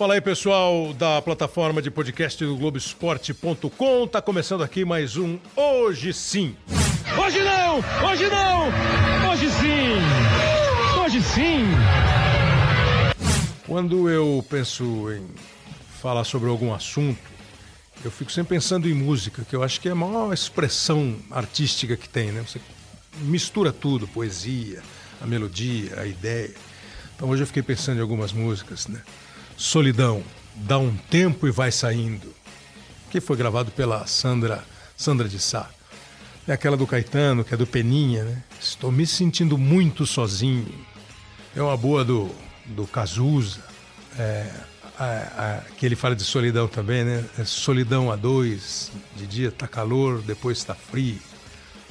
Fala aí, pessoal da plataforma de podcast do Globoesporte.com. Tá começando aqui mais um Hoje Sim. Hoje não! Hoje não! Hoje sim! Hoje sim! Quando eu penso em falar sobre algum assunto, eu fico sempre pensando em música, que eu acho que é a maior expressão artística que tem, né? Você mistura tudo, poesia, a melodia, a ideia. Então hoje eu fiquei pensando em algumas músicas, né? Solidão, dá um tempo e vai saindo, que foi gravado pela Sandra Sandra de Sá. É aquela do Caetano, que é do Peninha, né? Estou me sentindo muito sozinho. É uma boa do, do Cazuza, é, a, a, que ele fala de solidão também, né? É solidão a dois, de dia tá calor, depois tá frio.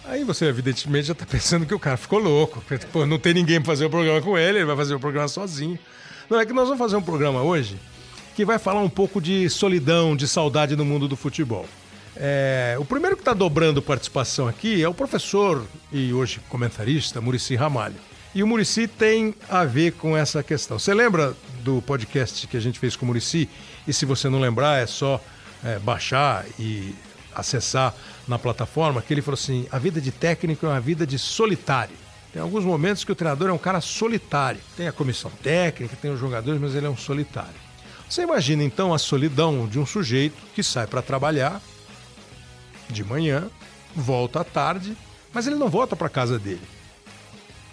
Aí você, evidentemente, já está pensando que o cara ficou louco. Pô, não tem ninguém para fazer o programa com ele, ele vai fazer o programa sozinho. Não, é que nós vamos fazer um programa hoje que vai falar um pouco de solidão, de saudade no mundo do futebol. É, o primeiro que está dobrando participação aqui é o professor e hoje comentarista Murici Ramalho. E o Murici tem a ver com essa questão. Você lembra do podcast que a gente fez com o Murici? E se você não lembrar, é só é, baixar e acessar na plataforma, que ele falou assim: a vida de técnico é uma vida de solitário. Tem alguns momentos que o treinador é um cara solitário. Tem a comissão técnica, tem os jogadores, mas ele é um solitário. Você imagina então a solidão de um sujeito que sai para trabalhar de manhã, volta à tarde, mas ele não volta para casa dele.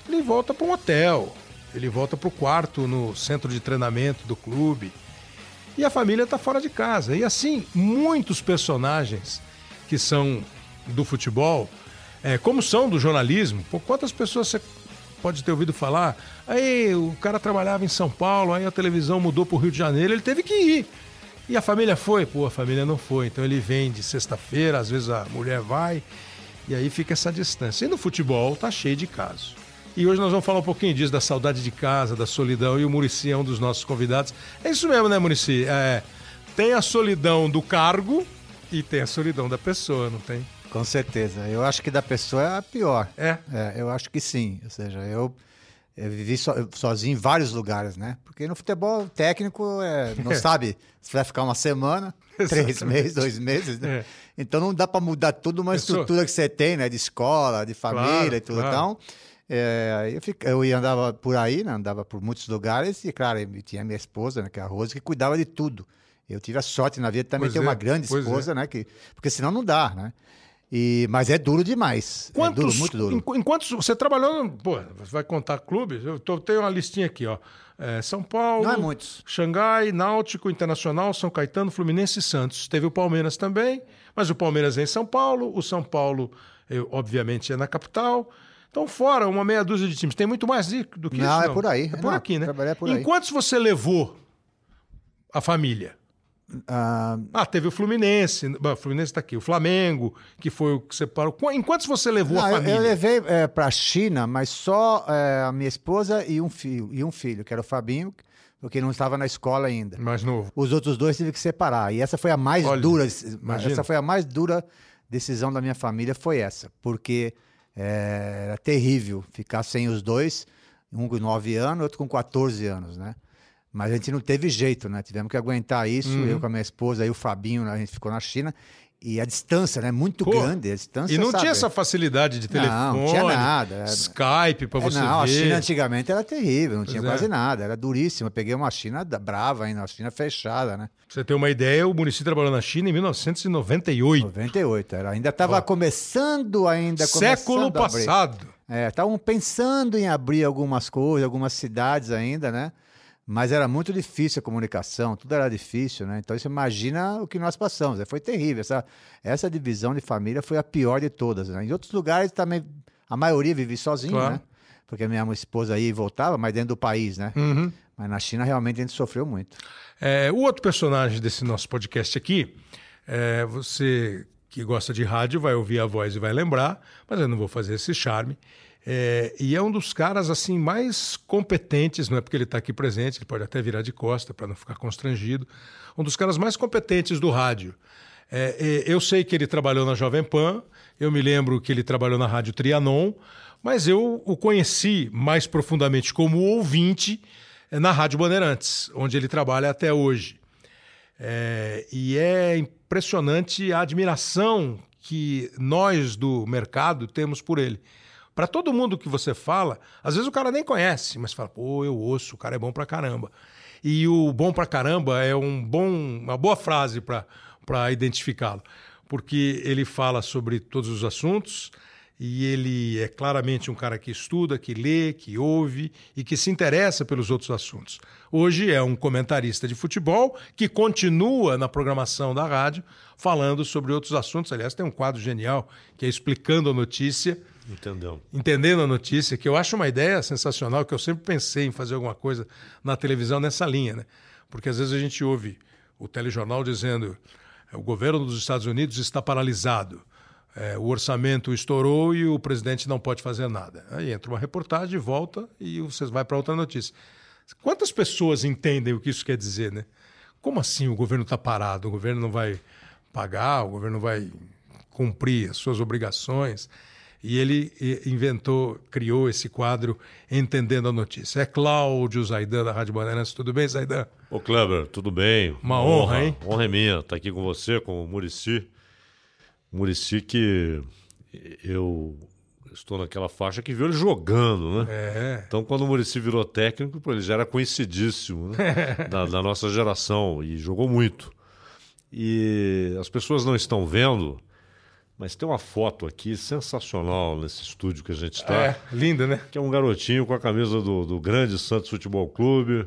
Ele volta para um hotel, ele volta para o quarto no centro de treinamento do clube. E a família está fora de casa. E assim, muitos personagens que são do futebol é, como são do jornalismo. Pô, quantas pessoas você pode ter ouvido falar? Aí o cara trabalhava em São Paulo, aí a televisão mudou para o Rio de Janeiro, ele teve que ir. E a família foi? Pô, a família não foi. Então ele vem de sexta-feira, às vezes a mulher vai, e aí fica essa distância. E no futebol tá cheio de casos. E hoje nós vamos falar um pouquinho disso, da saudade de casa, da solidão, e o Murici é um dos nossos convidados. É isso mesmo, né, Murici? É, tem a solidão do cargo e tem a solidão da pessoa, não tem? Com certeza. Eu acho que da pessoa é a pior. É? é eu acho que sim. Ou seja, eu, eu vivi so, sozinho em vários lugares, né? Porque no futebol técnico é, não sabe se vai ficar uma semana, três meses, dois meses. Né? É. Então não dá para mudar toda uma estrutura que você tem, né? De escola, de família claro, e tudo. Claro. Então, é, eu, fico, eu andava por aí, né? andava por muitos lugares e, claro, tinha minha esposa, né? que é a Rose, que cuidava de tudo. Eu tive a sorte na vida também pois ter é, uma grande esposa, é. né? Que, porque senão não dá, né? E, mas é duro demais. Quantos, é duro, muito duro. Enquanto você trabalhou, pô, você vai contar clubes? Eu tô, tenho uma listinha aqui, ó. É, São Paulo, é muitos. Xangai, Náutico, Internacional, São Caetano, Fluminense e Santos. Teve o Palmeiras também, mas o Palmeiras é em São Paulo, o São Paulo, eu, obviamente, é na capital. Então, fora uma meia dúzia de times. Tem muito mais do que não, isso? Não, é por aí. É por não, aqui, né? É por aí. Enquanto você levou a família? Ah, ah, teve o Fluminense, o Fluminense está aqui, o Flamengo, que foi o que você parou. Em quantos você levou não, a família? Eu, eu levei é, para a China, mas só é, a minha esposa e um filho, e um filho, que era o Fabinho, porque não estava na escola ainda. Mais novo. Os outros dois tive que separar. E essa foi a mais Olha, dura, imagina. essa foi a mais dura decisão da minha família, foi essa, porque é, era terrível ficar sem os dois, um com 9 anos, outro com 14 anos, né? Mas a gente não teve jeito, né? Tivemos que aguentar isso. Uhum. Eu com a minha esposa e o Fabinho, né? a gente ficou na China. E a distância, né? Muito Pô, grande. A distância, e não sabe? tinha essa facilidade de telefone, não, não tinha nada. Skype para é, você não, ver. a China antigamente era terrível, não pois tinha é. quase nada. Era duríssima. Peguei uma China brava ainda, uma China fechada, né? Pra você ter uma ideia, o município trabalhou na China em 1998. 98, era. Ainda estava começando ainda. Século passado. É, estavam pensando em abrir algumas coisas, algumas cidades ainda, né? Mas era muito difícil a comunicação, tudo era difícil, né? Então você imagina o que nós passamos. Né? Foi terrível. Essa, essa divisão de família foi a pior de todas. Né? Em outros lugares também, a maioria vive sozinho, claro. né? Porque minha esposa aí voltava, mas dentro do país, né? Uhum. Mas na China realmente a gente sofreu muito. É, o outro personagem desse nosso podcast aqui, é, você que gosta de rádio vai ouvir a voz e vai lembrar, mas eu não vou fazer esse charme. É, e é um dos caras assim mais competentes, não é porque ele está aqui presente, ele pode até virar de costa para não ficar constrangido. Um dos caras mais competentes do rádio. É, é, eu sei que ele trabalhou na Jovem Pan, eu me lembro que ele trabalhou na Rádio Trianon, mas eu o conheci mais profundamente como ouvinte é na Rádio Bandeirantes, onde ele trabalha até hoje. É, e é impressionante a admiração que nós do mercado temos por ele. Para todo mundo que você fala, às vezes o cara nem conhece, mas fala, pô, eu ouço, o cara é bom pra caramba. E o bom pra caramba é um bom, uma boa frase para identificá-lo, porque ele fala sobre todos os assuntos, e ele é claramente um cara que estuda, que lê, que ouve e que se interessa pelos outros assuntos. Hoje é um comentarista de futebol que continua na programação da rádio falando sobre outros assuntos. Aliás, tem um quadro genial que é explicando a notícia. Entendeu. Entendendo a notícia, que eu acho uma ideia sensacional, que eu sempre pensei em fazer alguma coisa na televisão nessa linha, né? Porque às vezes a gente ouve o telejornal dizendo o governo dos Estados Unidos está paralisado é, o orçamento estourou e o presidente não pode fazer nada. Aí entra uma reportagem, volta e você vai para outra notícia. Quantas pessoas entendem o que isso quer dizer, né? Como assim o governo está parado? O governo não vai pagar, o governo não vai cumprir as suas obrigações? E ele inventou, criou esse quadro Entendendo a Notícia. É Cláudio Zaidan, da Rádio Bandeirantes. Tudo bem, Zaidan? Ô, Kleber, tudo bem? Uma, honra, honra, hein? Honra é minha estar tá aqui com você, com o Murici. Murici que eu estou naquela faixa que viu ele jogando, né? É. Então, quando o Murici virou técnico, ele já era conhecidíssimo né? da, da, nossa geração e jogou muito. E as pessoas não estão vendo, mas tem uma foto aqui sensacional nesse estúdio que a gente está. É, linda, né? Que é um garotinho com a camisa do, do grande Santos Futebol Clube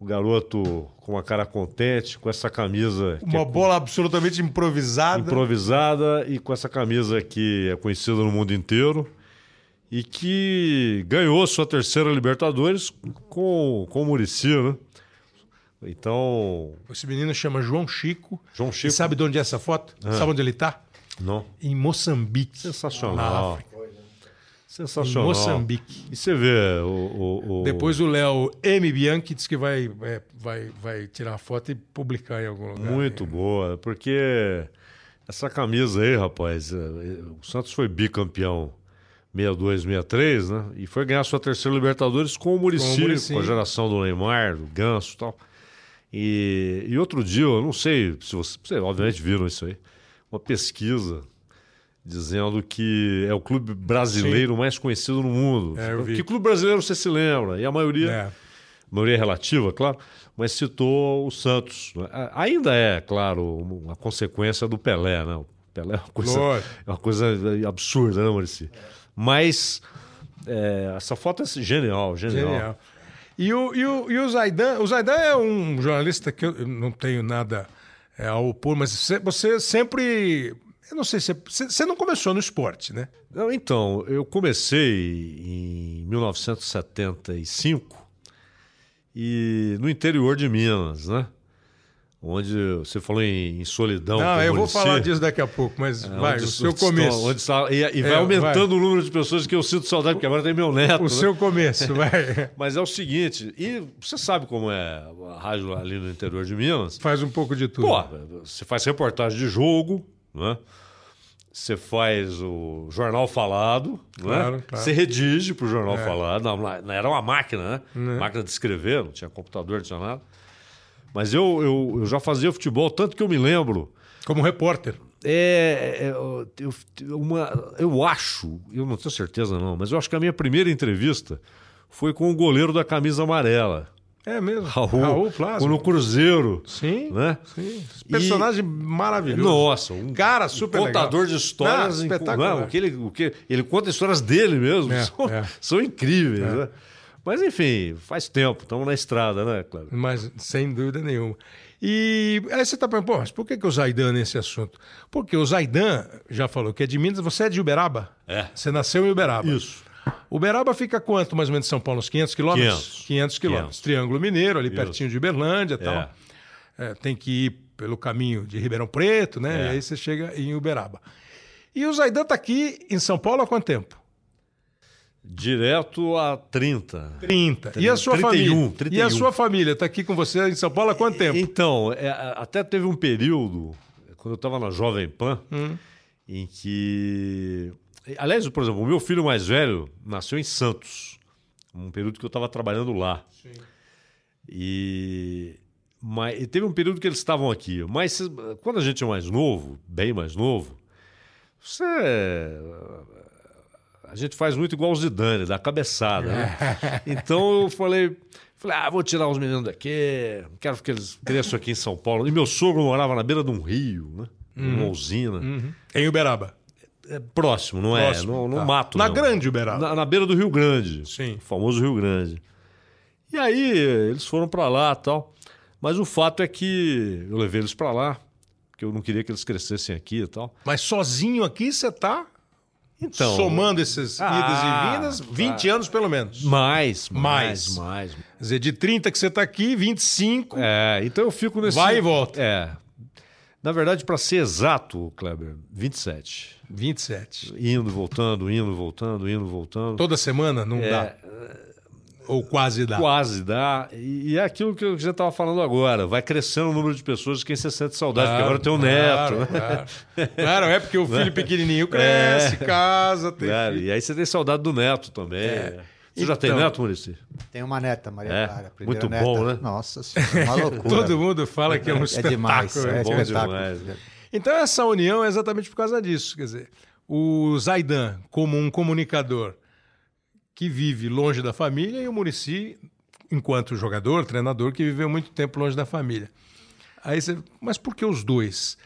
o garoto com uma cara contente, com essa camisa. Uma é bola absolutamente improvisada. Improvisada e com essa camisa que é conhecida no mundo inteiro e que ganhou sua terceira Libertadores com, com o Murici, né? Então. Esse menino chama João Chico. João Chico. E sabe de onde é essa foto? Ah. Sabe onde ele está? Não. Em Moçambique. Sensacional. Sensacional. Em Moçambique. E você vê o, o, o... Depois o Léo M. Bianchi disse que vai, é, vai, vai tirar a foto e publicar em algum lugar. Muito boa, porque essa camisa aí, rapaz, é, o Santos foi bicampeão 62, 63, né? E foi ganhar sua terceira Libertadores com o Muricy, com, com a geração do Neymar, do Ganso e tal. E, e outro dia, eu não sei se você, você obviamente viram isso aí, uma pesquisa dizendo que é o clube brasileiro Sim. mais conhecido no mundo. É, que clube brasileiro você se lembra? E a maioria, é. a maioria é relativa, claro, mas citou o Santos. Ainda é, claro, uma consequência do Pelé, né? O Pelé é uma coisa, é uma coisa absurda, né, Maurício? Mas é, essa foto é genial, genial. genial. E o, e o, e o Zaidan, o Zaidan é um jornalista que eu não tenho nada é, a opor, mas você sempre eu não sei se você não começou no esporte, né? Então, eu comecei em 1975 e no interior de Minas, né? Onde você falou em, em solidão. Não, eu vou falar disso daqui a pouco, mas é, vai, o seu começo. onde e, e vai é, aumentando vai. o número de pessoas que eu sinto saudade, porque agora tem meu neto. O né? seu começo, vai. mas é o seguinte, e você sabe como é a rádio ali no interior de Minas? Faz um pouco de tudo. Pô, você faz reportagem de jogo, né? Você faz o jornal falado, claro, né? Claro. Você redige para o jornal é. falado. Não, não, era uma máquina, né? Uhum. Máquina de escrever, não tinha computador, não tinha nada. Mas eu, eu, eu já fazia futebol, tanto que eu me lembro. Como repórter. É, é eu, uma, eu acho, eu não tenho certeza não, mas eu acho que a minha primeira entrevista foi com o goleiro da camisa amarela. É mesmo. Raul, Raul Plasma. No Cruzeiro. Sim. Né? Sim. Personagem e... maravilhoso. Nossa, um cara super contador legal. de histórias. Não, espetacular. Não, o que ele, o que, ele conta histórias dele mesmo. É, são, é. são, incríveis. É. Né? Mas enfim, faz tempo, estamos na estrada, né, Cláudio? Mas sem dúvida nenhuma. E aí você está perguntando, pô, mas por que, que o Zaidan nesse assunto? Porque o Zaidan já falou que é de Minas, você é de Uberaba? É. Você nasceu em Uberaba. Isso. Uberaba fica quanto mais ou menos de São Paulo? Uns 500 quilômetros? 500. 500 quilômetros. Triângulo Mineiro, ali Isso. pertinho de Uberlândia e tal. É. É, tem que ir pelo caminho de Ribeirão Preto, né? É. E aí você chega em Uberaba. E o Zaidan está aqui em São Paulo há quanto tempo? Direto a 30. 30. E a sua 31, família? 31. E a sua família está aqui com você em São Paulo há quanto tempo? Então, é, até teve um período, quando eu estava na Jovem Pan, hum. em que Aliás, por exemplo, o meu filho mais velho nasceu em Santos, um período que eu estava trabalhando lá. Sim. E, mas, e teve um período que eles estavam aqui. Mas quando a gente é mais novo, bem mais novo, você. A gente faz muito igual o Zidane, dá cabeçada. Né? Então eu falei, falei, ah, vou tirar os meninos daqui, quero que eles cresçam aqui em São Paulo. E meu sogro morava na beira de um rio, né? Uhum. Uma usina. Uhum. Em Uberaba. É próximo, não é? próximo, é? No, no tá. mato. Na não. grande Uberaba. Na, na, beira do Rio Grande. Sim. O famoso Rio Grande. E aí eles foram para lá tal. Mas o fato é que eu levei eles para lá, porque eu não queria que eles crescessem aqui e tal. Mas sozinho aqui você tá então, somando esses ah, idas e vindas, 20 ah, anos pelo menos. Mais, mais, mais. mais. Quer dizer, de 30 que você está aqui, 25. É, então eu fico nesse. Vai e volta. É. Na verdade, para ser exato, Kleber, 27. 27. Indo, voltando, indo, voltando, indo, voltando. Toda semana? Não é, dá. Ou quase dá? Quase dá. E, é aquilo que eu já estava falando agora. Vai crescendo o número de pessoas de quem você sente saudade, claro, porque agora tem um claro, neto. Claro. claro, é porque o filho pequenininho cresce, é. casa, tem claro, E aí você tem saudade do neto também. É. Você já tem então, neto, Maurício? Tem uma neta, Maria é, Clara. Muito neta. bom, né? Nossa senhora, uma loucura. Todo mundo fala que é um é espetáculo. Demais, é, é bom demais. Então essa união é exatamente por causa disso. Quer dizer, o Zaidan, como um comunicador que vive longe da família, e o Murici, enquanto jogador, treinador, que viveu muito tempo longe da família. Aí você, mas por que os dois?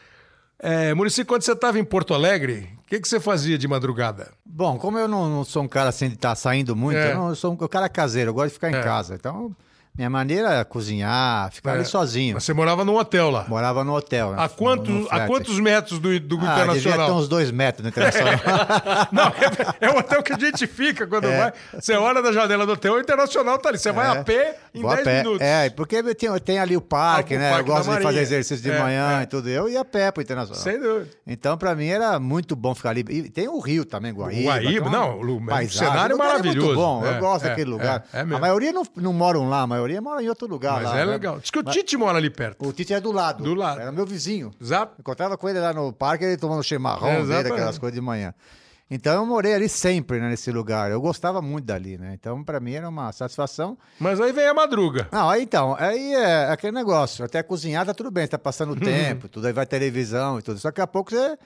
É, Murici, quando você estava em Porto Alegre, o que, que você fazia de madrugada? Bom, como eu não, não sou um cara assim de estar tá saindo muito, é. eu, não, eu sou um cara caseiro, eu gosto de ficar em é. casa. Então, minha maneira era cozinhar, ficar é. ali sozinho. Mas você morava num hotel lá? Morava no hotel. Né? A, quanto, no, no a quantos metros do, do ah, Internacional? Devia ter uns dois metros no Internacional. Não, é, é, o hotel que a gente fica quando é. vai. Você olha da janela do hotel, o Internacional tá ali. Você vai é. a pé em Vou 10 minutos. É, porque tem, tem ali o parque, ah, né? O parque eu gosto de fazer exercício de é, manhã é. e tudo. Eu ia a pé pro Internacional. Sem dúvida. Então, pra mim, era muito bom ficar ali. E tem o Rio também, Guaíba. Guaíba, não, o paisagem, cenário maravilhoso. muito bom. eu gosto daquele lugar. a maioria não, não moram lá, a maioria mora em outro lugar Mas lá. é né? legal. Diz que o Tite mora ali perto. O Tite é do lado. Do lado. Era meu vizinho. Exato. Encontrava com ele lá no parque, ele tomando chimarrão, é, dele, aquelas coisas de manhã. Então eu morei ali sempre, né, nesse lugar. Eu gostava muito dali, né? Então para mim era uma satisfação. Mas aí vem a madruga. Não, aí então, aí é aquele negócio. Até cozinhar tá tudo bem, tá passando o tempo, tudo aí vai televisão e tudo. Só que daqui a pouco você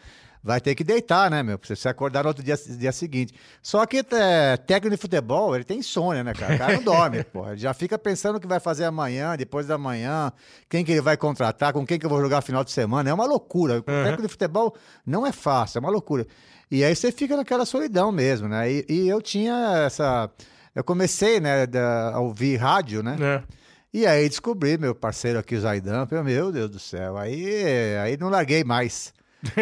vai ter que deitar, né, meu? Pra você acordar no outro dia, dia seguinte. Só que é, técnico de futebol, ele tem insônia, né, cara? O cara não dorme, pô. Ele já fica pensando o que vai fazer amanhã, depois da manhã, quem que ele vai contratar, com quem que eu vou jogar final de semana. É uma loucura. O uhum. técnico de futebol não é fácil, é uma loucura. E aí você fica naquela solidão mesmo, né? E, e eu tinha essa. Eu comecei, né, a ouvir rádio, né? É. E aí descobri meu parceiro aqui, o Zaidan, meu Deus do céu, aí, aí não larguei mais.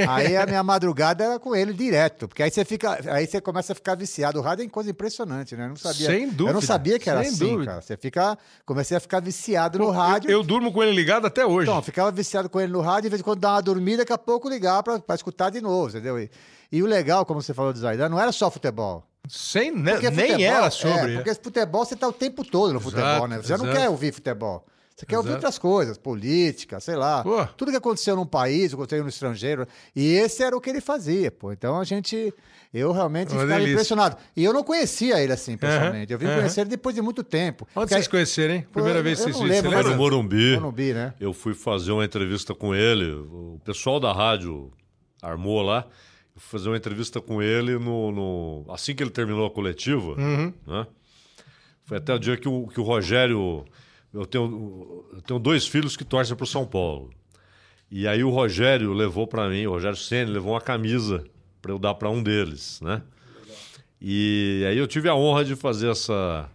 Aí a minha madrugada era com ele direto, porque aí você fica, aí você começa a ficar viciado. O rádio é coisa impressionante, né? Eu não sabia. Sem dúvida. Eu não sabia que era assim, dúvida. cara. Você fica, comecei a ficar viciado no rádio. Eu, eu, durmo com ele ligado até hoje. Então, ficava viciado com ele no rádio, de vez em quando dava uma dormida, daqui a pouco ligar para escutar de novo, entendeu? E, e, o legal, como você falou do Zaidan, não era só futebol. Sem, né? nem futebol, era sobre. É, porque futebol você tá o tempo todo no futebol, exato, né? Você já não quer ouvir futebol. Você quer Exato. ouvir outras coisas, política, sei lá. Pô. Tudo que aconteceu num país, aconteceu no estrangeiro. E esse era o que ele fazia, pô. Então a gente. Eu realmente Uma ficava delícia. impressionado. E eu não conhecia ele assim, pessoalmente. Uhum. Eu vim uhum. conhecer ele depois de muito tempo. Onde vocês conheceram, hein? Primeira vez que vocês se viram. no Morumbi. Morumbi, né? Eu fui fazer uma entrevista com ele. O pessoal da rádio armou lá. Eu fui fazer uma entrevista com ele no, no... assim que ele terminou a coletiva. Uhum. Né? Foi até o dia que o, que o Rogério eu tenho, eu tenho dois filhos que torcem para o São Paulo. E aí o Rogério levou para mim, o Rogério Senna levou uma camisa para eu dar para um deles, né? E aí eu tive a honra de fazer essa,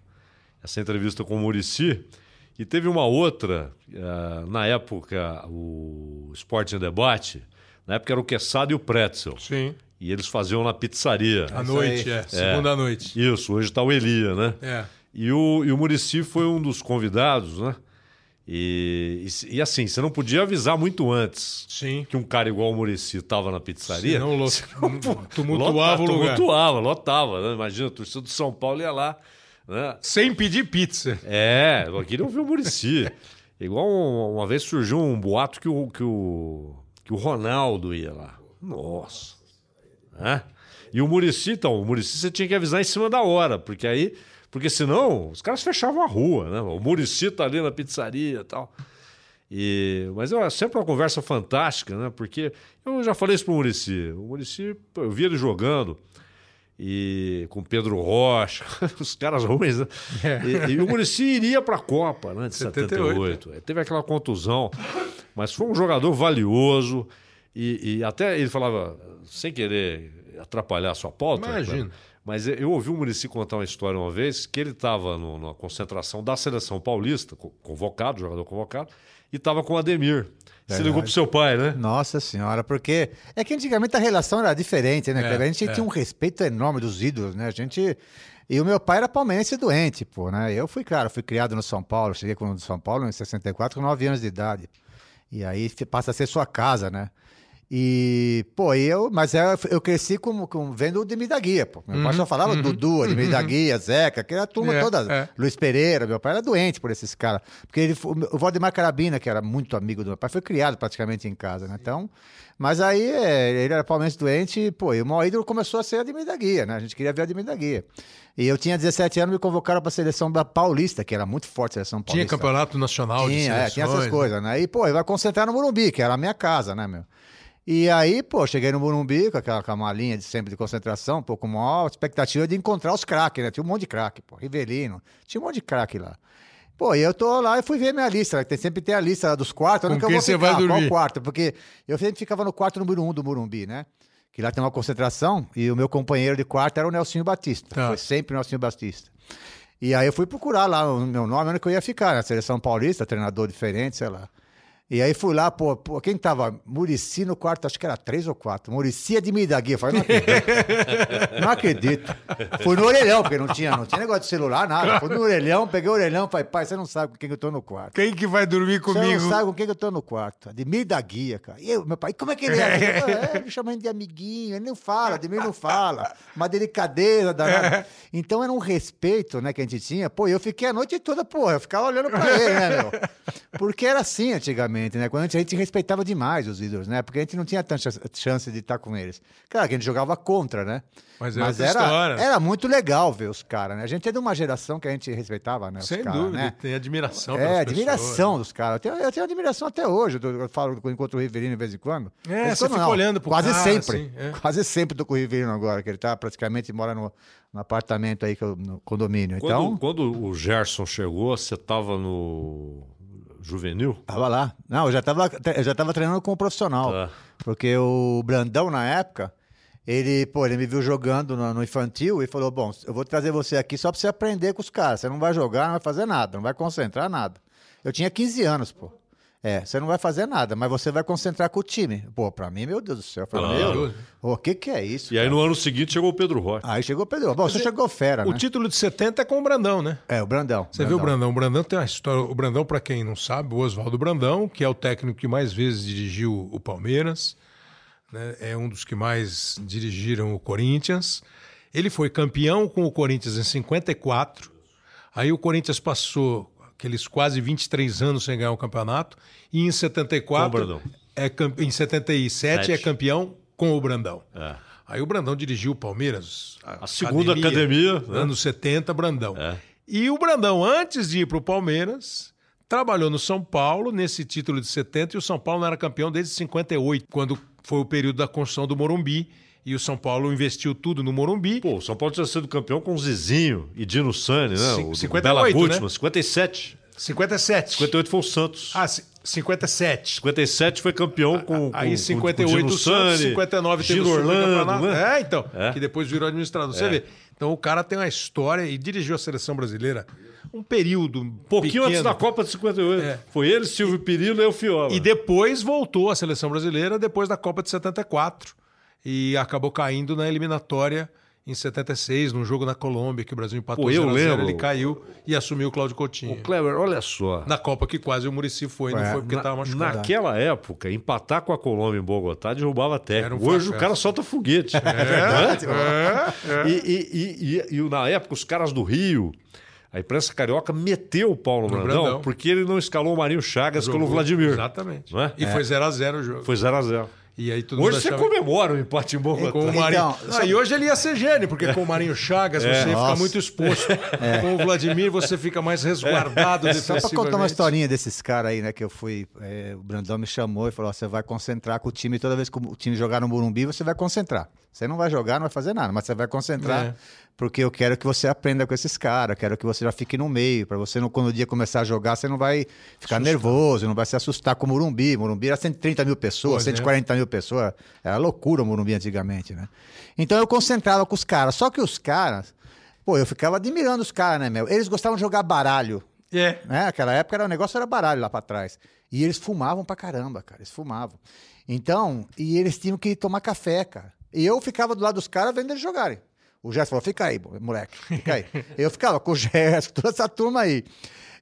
essa entrevista com o Murici. E teve uma outra, uh, na época, o Esporte em Debate, na época era o Quesada e o Pretzel. Sim. E eles faziam na pizzaria. À noite, é. Segunda noite. Isso, hoje está o Elia, né? É. E o, e o Murici foi um dos convidados, né? E, e, e, assim, você não podia avisar muito antes Sim. que um cara igual o Murici estava na pizzaria. Senão, lo... Senão, tumultuava o lugar. Tumultuava, lotava. Né? Imagina, a torcida do São Paulo ia lá. Né? Sem pedir pizza. É, eu queria ouvir o Murici. igual uma, uma, vez surgiu um boato que o, que o, que o Ronaldo ia lá. Nossa. Né? E o Murici, então, o Murici você tinha que avisar em cima da hora, porque aí Porque senão os caras fechavam a rua, né? O Murici tá ali na pizzaria e tal. E, mas é sempre uma conversa fantástica, né? Porque eu já falei isso pro Murici. O Murici, eu vi ele jogando e com Pedro Rocha, os caras ruins, né? É. E, e, o Murici iria para a Copa, né? De 78. 78. Teve aquela contusão, mas foi um jogador valioso e, e até ele falava, sem querer atrapalhar a sua pauta. Imagina. Mas eu ouvi o Murici contar uma história uma vez que ele estava na concentração da seleção paulista, convocado, jogador convocado, e estava com o Ademir. Você ligou pro seu pai, né? Nossa senhora, porque é que antigamente a relação era diferente, né? É, a gente é. tinha um respeito enorme dos ídolos, né? A gente. E o meu pai era palmeirense doente, pô, né? Eu fui, claro, fui criado no São Paulo, cheguei no São Paulo em 64 com 9 anos de idade. E aí passa a ser sua casa, né? E, pô, eu, mas eu, eu cresci com, com, vendo o Demir da Guia, pô. Meu uhum, pai só falava uhum, Dudu, Demir uhum. da Guia, Zeca, que era a turma é, toda. É. Luiz Pereira, meu pai era doente por esses caras. Porque ele, o Valdemar Carabina, que era muito amigo do meu pai, foi criado praticamente em casa, né? Então, mas aí é, ele era palmeirense doente e, pô, e o maior ídolo começou a ser a Demir da Guia, né? A gente queria ver a Demir da Guia. E eu tinha 17 anos, me convocaram para a seleção da Paulista, que era muito forte a seleção paulista. Tinha campeonato nacional tinha, de seleções. É, tinha essas coisas, né? E, pô, ele vai concentrar no Morumbi, que era a minha casa, né, meu? E aí, pô, cheguei no Morumbi com aquela com malinha de sempre de concentração, um pouco maior expectativa de encontrar os craques, né? Tinha um monte de craque, pô, Rivelino, tinha um monte de craque lá. Pô, e eu tô lá e fui ver minha lista, né? Tem, sempre tem a lista dos quartos, onde que eu vou ficar, vai dormir? qual quarto, porque eu sempre ficava no quarto número um do Morumbi, né? Que lá tem uma concentração e o meu companheiro de quarto era o Nelsinho Batista, tá. foi sempre o Nelsinho Batista. E aí eu fui procurar lá o meu nome, onde que eu ia ficar, na né? Seleção Paulista, treinador diferente, sei lá. E aí fui lá, pô, pô quem tava? Murici no quarto, acho que era três ou quatro. Murici é de Midagui. Eu falei, não acredito. não acredito. Fui no orelhão, porque não tinha, não tinha negócio de celular, nada. Fui no orelhão, peguei o orelhão, falei, pai, você não sabe com quem eu tô no quarto. Quem que vai dormir comigo? Você não sabe com quem eu tô no quarto. De Midagui, cara. E eu, meu pai, como é que ele é? é, me chamando de amiguinho, ele não fala, de mim não fala. Uma delicadeza danada. Então era um respeito, né, que a gente tinha. Pô, eu fiquei a noite toda, pô, eu ficava olhando pra ele, né, meu? Porque era assim antigamente antigamente, né? Quando a gente, a gente respeitava demais os ídolos, né? Porque a gente não tinha tanta chance de estar com eles. Claro que a gente jogava contra, né? Mas, é Mas era, era muito legal ver os caras, né? A gente é de uma geração que a gente respeitava, né? Sem cara, dúvida, né? tem admiração É, admiração dos caras. Eu tenho, eu tenho admiração até hoje. Eu, falo eu encontro o Riverino de vez em quando. É, você fica olhando pro Quase cara, sempre. Assim, é. Quase sempre tô com o Riverino agora, que ele tá praticamente mora no, no apartamento aí, no condomínio. Quando, então... quando o Gerson chegou, você tava no juvenil? Tava lá. Não, eu já tava, eu já tava treinando como profissional. Tá. Porque o Brandão, na época, ele, pô, ele me viu jogando no, no, infantil e falou: Bom, eu vou trazer você aqui só pra você aprender com os caras. Você não vai jogar, não vai fazer nada, não vai concentrar nada. Eu tinha 15 anos, pô. É, você não vai fazer nada, mas você vai concentrar com o time. Pô, pra mim, meu Deus do céu. Eu falei, ah, meu, o que que é isso? E cara? aí no ano seguinte chegou o Pedro Rocha. Aí chegou o Pedro Rocha. Bom, você chegou fera, O né? título de 70 é com o Brandão, né? É, o Brandão. Você Brandão. viu o Brandão? O Brandão tem uma história. O Brandão, para quem não sabe, o Oswaldo Brandão, que é o técnico que mais vezes dirigiu o Palmeiras, né? é um dos que mais dirigiram o Corinthians. Ele foi campeão com o Corinthians em 54. Aí o Corinthians passou aqueles quase 23 anos sem ganhar um campeonato, e em 74 é em 77 Sete. é campeão com o Brandão. É. Aí o Brandão dirigiu o Palmeiras, a, a segunda academia, academia né? anos 70, Brandão. É. E o Brandão antes de ir para o Palmeiras, trabalhou no São Paulo nesse título de 70 e o São Paulo não era campeão desde 58, quando foi o período da construção do Morumbi e o São Paulo investiu tudo no Morumbi. Pô, o São Paulo tinha sido campeão com o Zizinho e Dino Sani, né? O 58, Bela Gutmann, né? 57. 57. 58 foi o Santos. Ah, 57. 57 foi campeão com, Aí 58 com, com o Santos, 59 teve Gino Orlando, né? É, então, é. que depois virou administrador. É. Você vê. Então o cara tem uma história e dirigiu a seleção brasileira um período um pouquinho pequeno. antes da Copa de 58. É. Foi ele, Silvio Pirillo e o Fiola. E depois voltou à seleção brasileira depois da Copa de 74 e acabou caindo na eliminatória em 76, num jogo na Colômbia, que o Brasil empatou Pô, eu 0 lembro. ele caiu e assumiu o Cláudio Coutinho. O Kleber, olha só. Na Copa que quase o Murici foi, não foi porque estava machucado. Naquela época, empatar com a Colômbia em Bogotá derrubava técnico. Um Hoje o cara solta foguete. É, é, é. E, e, e, e, na época, os caras do Rio... A imprensa carioca meteu o Paulo Brandão, Brandão, porque ele não escalou o Marinho Chagas Jogou, pelo Vladimir. Exatamente. É? E foi 0x0 o jogo. Foi 0x0. E aí todo hoje mundo você achava... comemora o empate em Bogotá. Com o Marinho. Então, Ah, e hoje ele ia ser gênio, porque com o Marinho Chagas você fica Nossa. muito exposto. Com o Vladimir você fica mais resguardado Só pra defensivamente. contar uma historinha desses caras aí, né? Que eu fui. é, o Brandão me chamou e falou: você vai concentrar com o time. Toda vez que o time jogar no Morumbi, você vai concentrar. Você não vai jogar, não vai fazer nada, mas você vai concentrar. É. Porque eu quero que você aprenda com esses caras, quero que você já fique no meio, para você, não, quando o dia começar a jogar, você não vai ficar nervoso, não vai se assustar com o Morumbi. Morumbi era 130 mil pessoas, Pois é. 140 mil pessoas. Era loucura o Morumbi antigamente, né? Então eu concentrava com os caras. Só que os caras, pô, eu ficava admirando os caras, né, meu? Eles gostavam de jogar baralho É. né? Aquela época era, o negócio era baralho lá pra trás. E eles fumavam pra caramba, cara. Eles fumavam. Então, e eles tinham que tomar café, cara. E eu ficava do lado dos caras vendo eles jogarem. O Gerson falou: fica aí, moleque, fica aí. eu ficava com o Gerson, toda essa turma aí.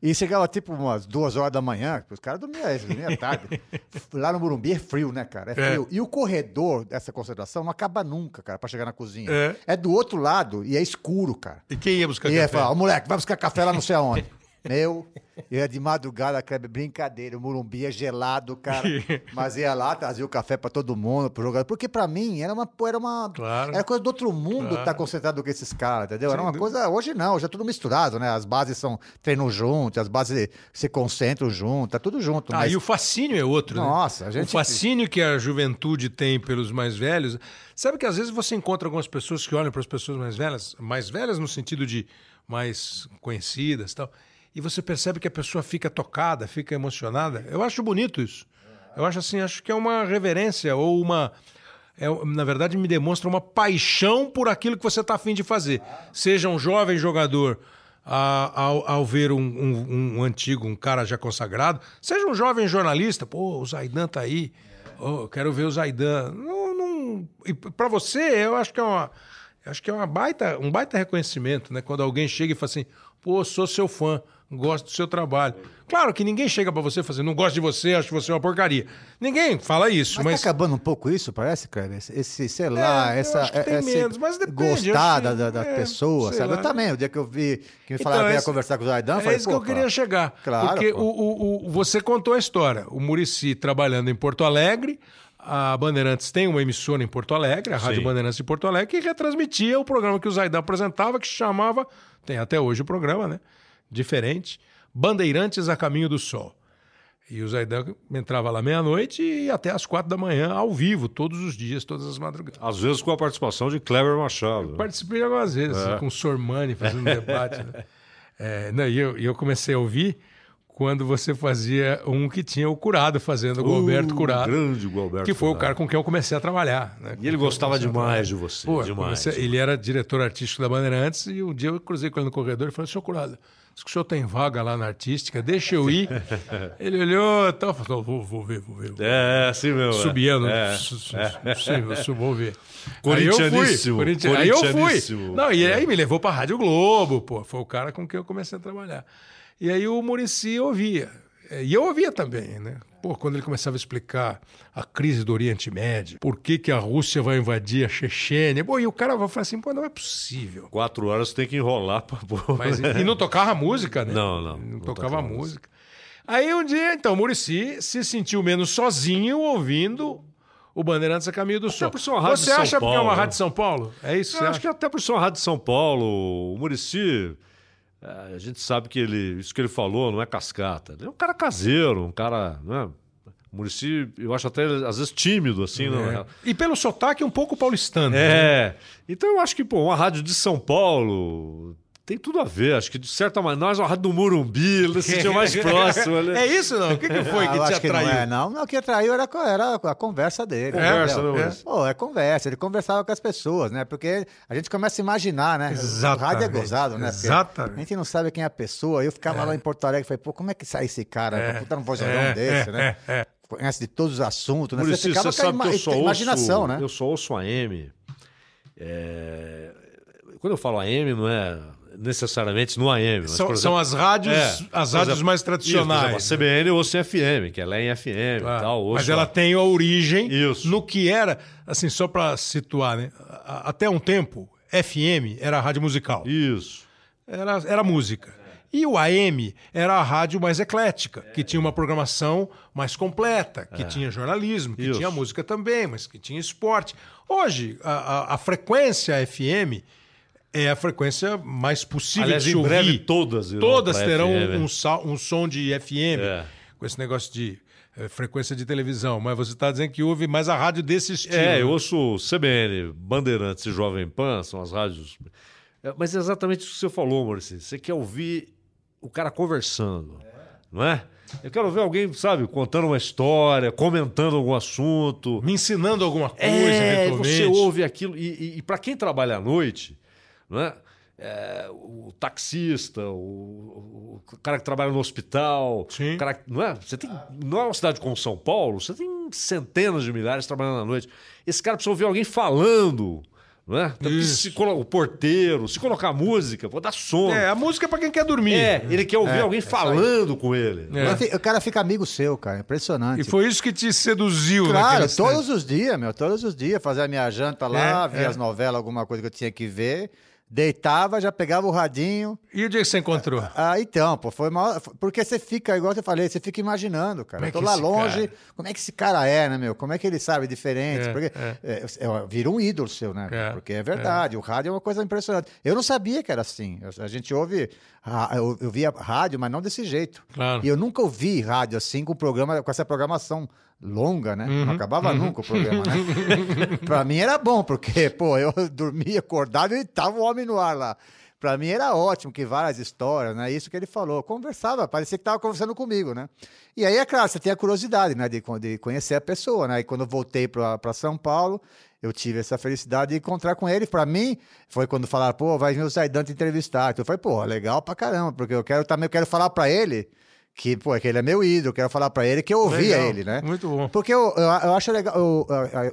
E chegava tipo umas duas horas da manhã, os caras dormiam, dormiam tarde. Lá no Morumbi é frio, né, cara? É frio. E o corredor dessa concentração não acaba nunca, cara, pra chegar na cozinha. É. É, do outro lado e é escuro, cara. E quem ia buscar E ia café? falar, ó, moleque, vai buscar café lá não sei aonde. Meu, eu ia de madrugada, Kleber, brincadeira. O Morumbi é gelado, cara. Mas ia lá, trazia o café pra todo mundo, pro jogador. Porque pra mim era uma. Era, uma, Claro. era coisa do outro mundo Claro. estar concentrado com esses caras, entendeu? Era Sem uma dúvida. coisa. Hoje não, hoje é tudo misturado, né? As bases são treinam junto, as bases se concentram junto, tá tudo junto. Ah, mas... e o fascínio é outro, né? Nossa, a gente- O fascínio que a juventude tem pelos mais velhos. Sabe que às vezes você encontra algumas pessoas que olham para as pessoas mais velhas, mais velhas no sentido de mais conhecidas e tal, e você percebe que a pessoa fica tocada, fica emocionada. Eu acho bonito isso. Eu acho assim, acho que é uma reverência ou uma. é, na verdade, me demonstra uma paixão por aquilo que você está afim de fazer. Seja um jovem jogador a- ao, ao ver um, um- um antigo, um cara já consagrado, seja um jovem jornalista, pô, o Zaidan tá aí, oh, quero ver o Zaidan. Não, não, e para você, eu acho que é uma, acho que é uma baita, um baita reconhecimento, né? Quando alguém chega e fala assim, pô, sou seu fã, gosto do seu trabalho. Claro que ninguém chega para você e fala assim, não gosto de você, acho você uma porcaria. Ninguém fala isso, Mas, mas, tá acabando um pouco isso, parece, Kleber? Esse, esse, sei lá, eu essa. tem esse menos, depende, Gostar da, da, que- da é, pessoa, sabe? lá. Eu também, o dia que eu vi, que me Então, falaram que ia esse- conversar com o Zaidan, É falei, isso que eu queria cara, chegar. Claro, Porque o, o- o- você contou a história. O Murici trabalhando em Porto Alegre, a Bandeirantes tem uma emissora em Porto Alegre, a Rádio Sim. Bandeirantes de Porto Alegre, que retransmitia o programa que o Zaidan apresentava, que se chamava, tem até hoje o programa, né? Diferente, Bandeirantes a Caminho do Sol. E o Zaidan entrava lá meia-noite e até às quatro da manhã, ao vivo, todos os dias, todas as madrugadas. Às vezes com a participação de Cleber Machado. né? Participei algumas vezes, É. com o Sormani fazendo debate. né? É, não, e, eu, e eu comecei a ouvir quando você fazia um que tinha o Curado fazendo, o Gualberto Uh, Curado, Grande Gualberto que foi o Curado. cara com quem eu comecei a trabalhar. né? E ele gostava demais de você. Pô, demais. comecei- ele era diretor artístico da Bandeirantes e um dia eu cruzei com ele no corredor e falei, senhor Curado, que o senhor tem vaga lá na artística, deixa eu ir. ele olhou e tal, falou, vou, vou ver, vou ver. É, assim mesmo. é. É. su- su- sim, vou ver. Corintianíssimo, Aí eu fui. Aí eu fui. Não, e aí me levou pra Rádio Globo, pô. Foi o cara com quem eu comecei a trabalhar. E aí o Murici ouvia. É, E eu ouvia também, né? Pô, quando ele começava a explicar a crise do Oriente Médio, por que, que a Rússia vai invadir a Chechênia. Pô, e o cara vai falar assim, pô, não é possível. Quatro horas tem que enrolar pra. Mas, e não tocava música, né? Não, não, Não, não tocava tocava música. Aí um dia, então, o Murici se sentiu menos sozinho ouvindo o Bandeirantes a Caminho do Sol. por ser uma rádio Você São acha porque é uma né? rádio de São Paulo? É isso que Eu acho acha? que até por ser uma rádio de São Paulo, o Murici, a gente sabe que ele, isso que ele falou não é cascata. Ele é um cara caseiro, um cara. Né? Murici, eu acho até às vezes tímido, assim. Não, É. E pelo sotaque um pouco paulistano. né? É. Então eu acho que, pô, uma rádio de São Paulo tem tudo a ver. Acho que, de certa maneira, nós, uma rádio do Murumbi, ele se sentiu mais próximo. É isso não? O que, que foi Ah, que te acho que atraiu? não é, não. Não, o que atraiu era, era a conversa dele. Conversa, entendeu? né, é. Pô, é conversa. Ele conversava com as pessoas, né? Porque a gente começa a imaginar, né? Exatamente. O rádio é gozado, né? Porque Exatamente. A gente não sabe quem é a pessoa. Eu ficava lá em Porto Alegre e falei, pô, como é que sai esse cara? É, Puta, um vozadão é, desse, é, né? é, é. Conhece de todos os assuntos, né? Muricy, você ficava você com a ima- eu só imaginação, ouço, né? Eu só ouço AM. É, Quando eu falo AM, não é necessariamente no AM. Mas, São, por são exemplo, as rádios, é, as rádios exemplo, mais isso, tradicionais. exemplo, a CBN eu ouço em FM, que ela é em FM Claro. e tal. ouço Mas ela a- tem a origem Isso. no que era, assim, só para situar, né? Até um tempo, FM era a rádio musical. Isso. Era, era música. E o AM era a rádio mais eclética, que tinha uma programação mais completa, que é. tinha jornalismo, que Isso. tinha música também, mas que tinha esporte. Hoje, a, a, a frequência FM é a frequência mais possível Aliás, de se ouvir. Breve, todas todas terão um, um, som de FM, é. com esse negócio de é, frequência de televisão. Mas você está dizendo que ouve mais a rádio desse estilo. É, eu ouço CBN, Bandeirantes e Jovem Pan, são as rádios. É, mas é exatamente o que você falou, Maurício. Você quer ouvir o cara conversando, é. não é? Eu quero ver alguém, sabe, contando uma história, comentando algum assunto. Me ensinando alguma coisa, é, eventualmente. Você ouve aquilo. E, e, e para quem trabalha à noite, não é? É, o taxista, o, o, cara que trabalha no hospital, Sim. cara, não é? Você tem, não é uma cidade como São Paulo, você tem centenas de milhares trabalhando à noite. Esse cara precisa ouvir alguém falando não é? Então, se o porteiro, se colocar música, pô, dá sono. É, a música é pra quem quer dormir. É, ele quer ouvir é, alguém é falando com ele. É. O cara fica amigo seu, cara. Impressionante. E foi isso que te seduziu, Claro, todos os dias, meu. Todos os dias. Fazer a minha janta lá, é, ver as novelas, alguma coisa que eu tinha que ver. Deitava, já pegava o radinho. E o dia que você encontrou? Ah, então, pô, foi mal. Porque você fica, igual eu falei, você fica imaginando, cara. Como é eu tô lá longe, cara... como é que esse cara é, né, meu? Como é que ele sabe diferente? É, porque é. É, vira um ídolo seu, né? É, porque é verdade, o rádio é uma coisa impressionante. Eu não sabia que era assim. A gente ouve. Eu, eu via rádio, mas não desse jeito. Claro. E eu nunca ouvi rádio assim com programa, com essa programação longa, né? Uhum, não acabava uhum. nunca o programa, né? pra mim era bom, porque, pô, eu dormia acordado e tava o homem no ar lá. Pra mim era ótimo, que várias histórias, né? Isso que ele falou. Conversava, parecia que tava conversando comigo, né? E aí, é claro, você tem a curiosidade, né? De, de conhecer a pessoa, né? E quando eu voltei para São Paulo, eu tive essa felicidade de encontrar com ele. Para mim, foi quando falaram, pô, vai vir o Zaidan te entrevistar. Então eu falei, pô, legal pra caramba, porque eu quero também, eu quero falar para ele que, pô, é que ele é meu ídolo, quero falar para ele que eu ouvia legal, ele, né? Muito bom. Porque eu, eu, eu acho legal, eu,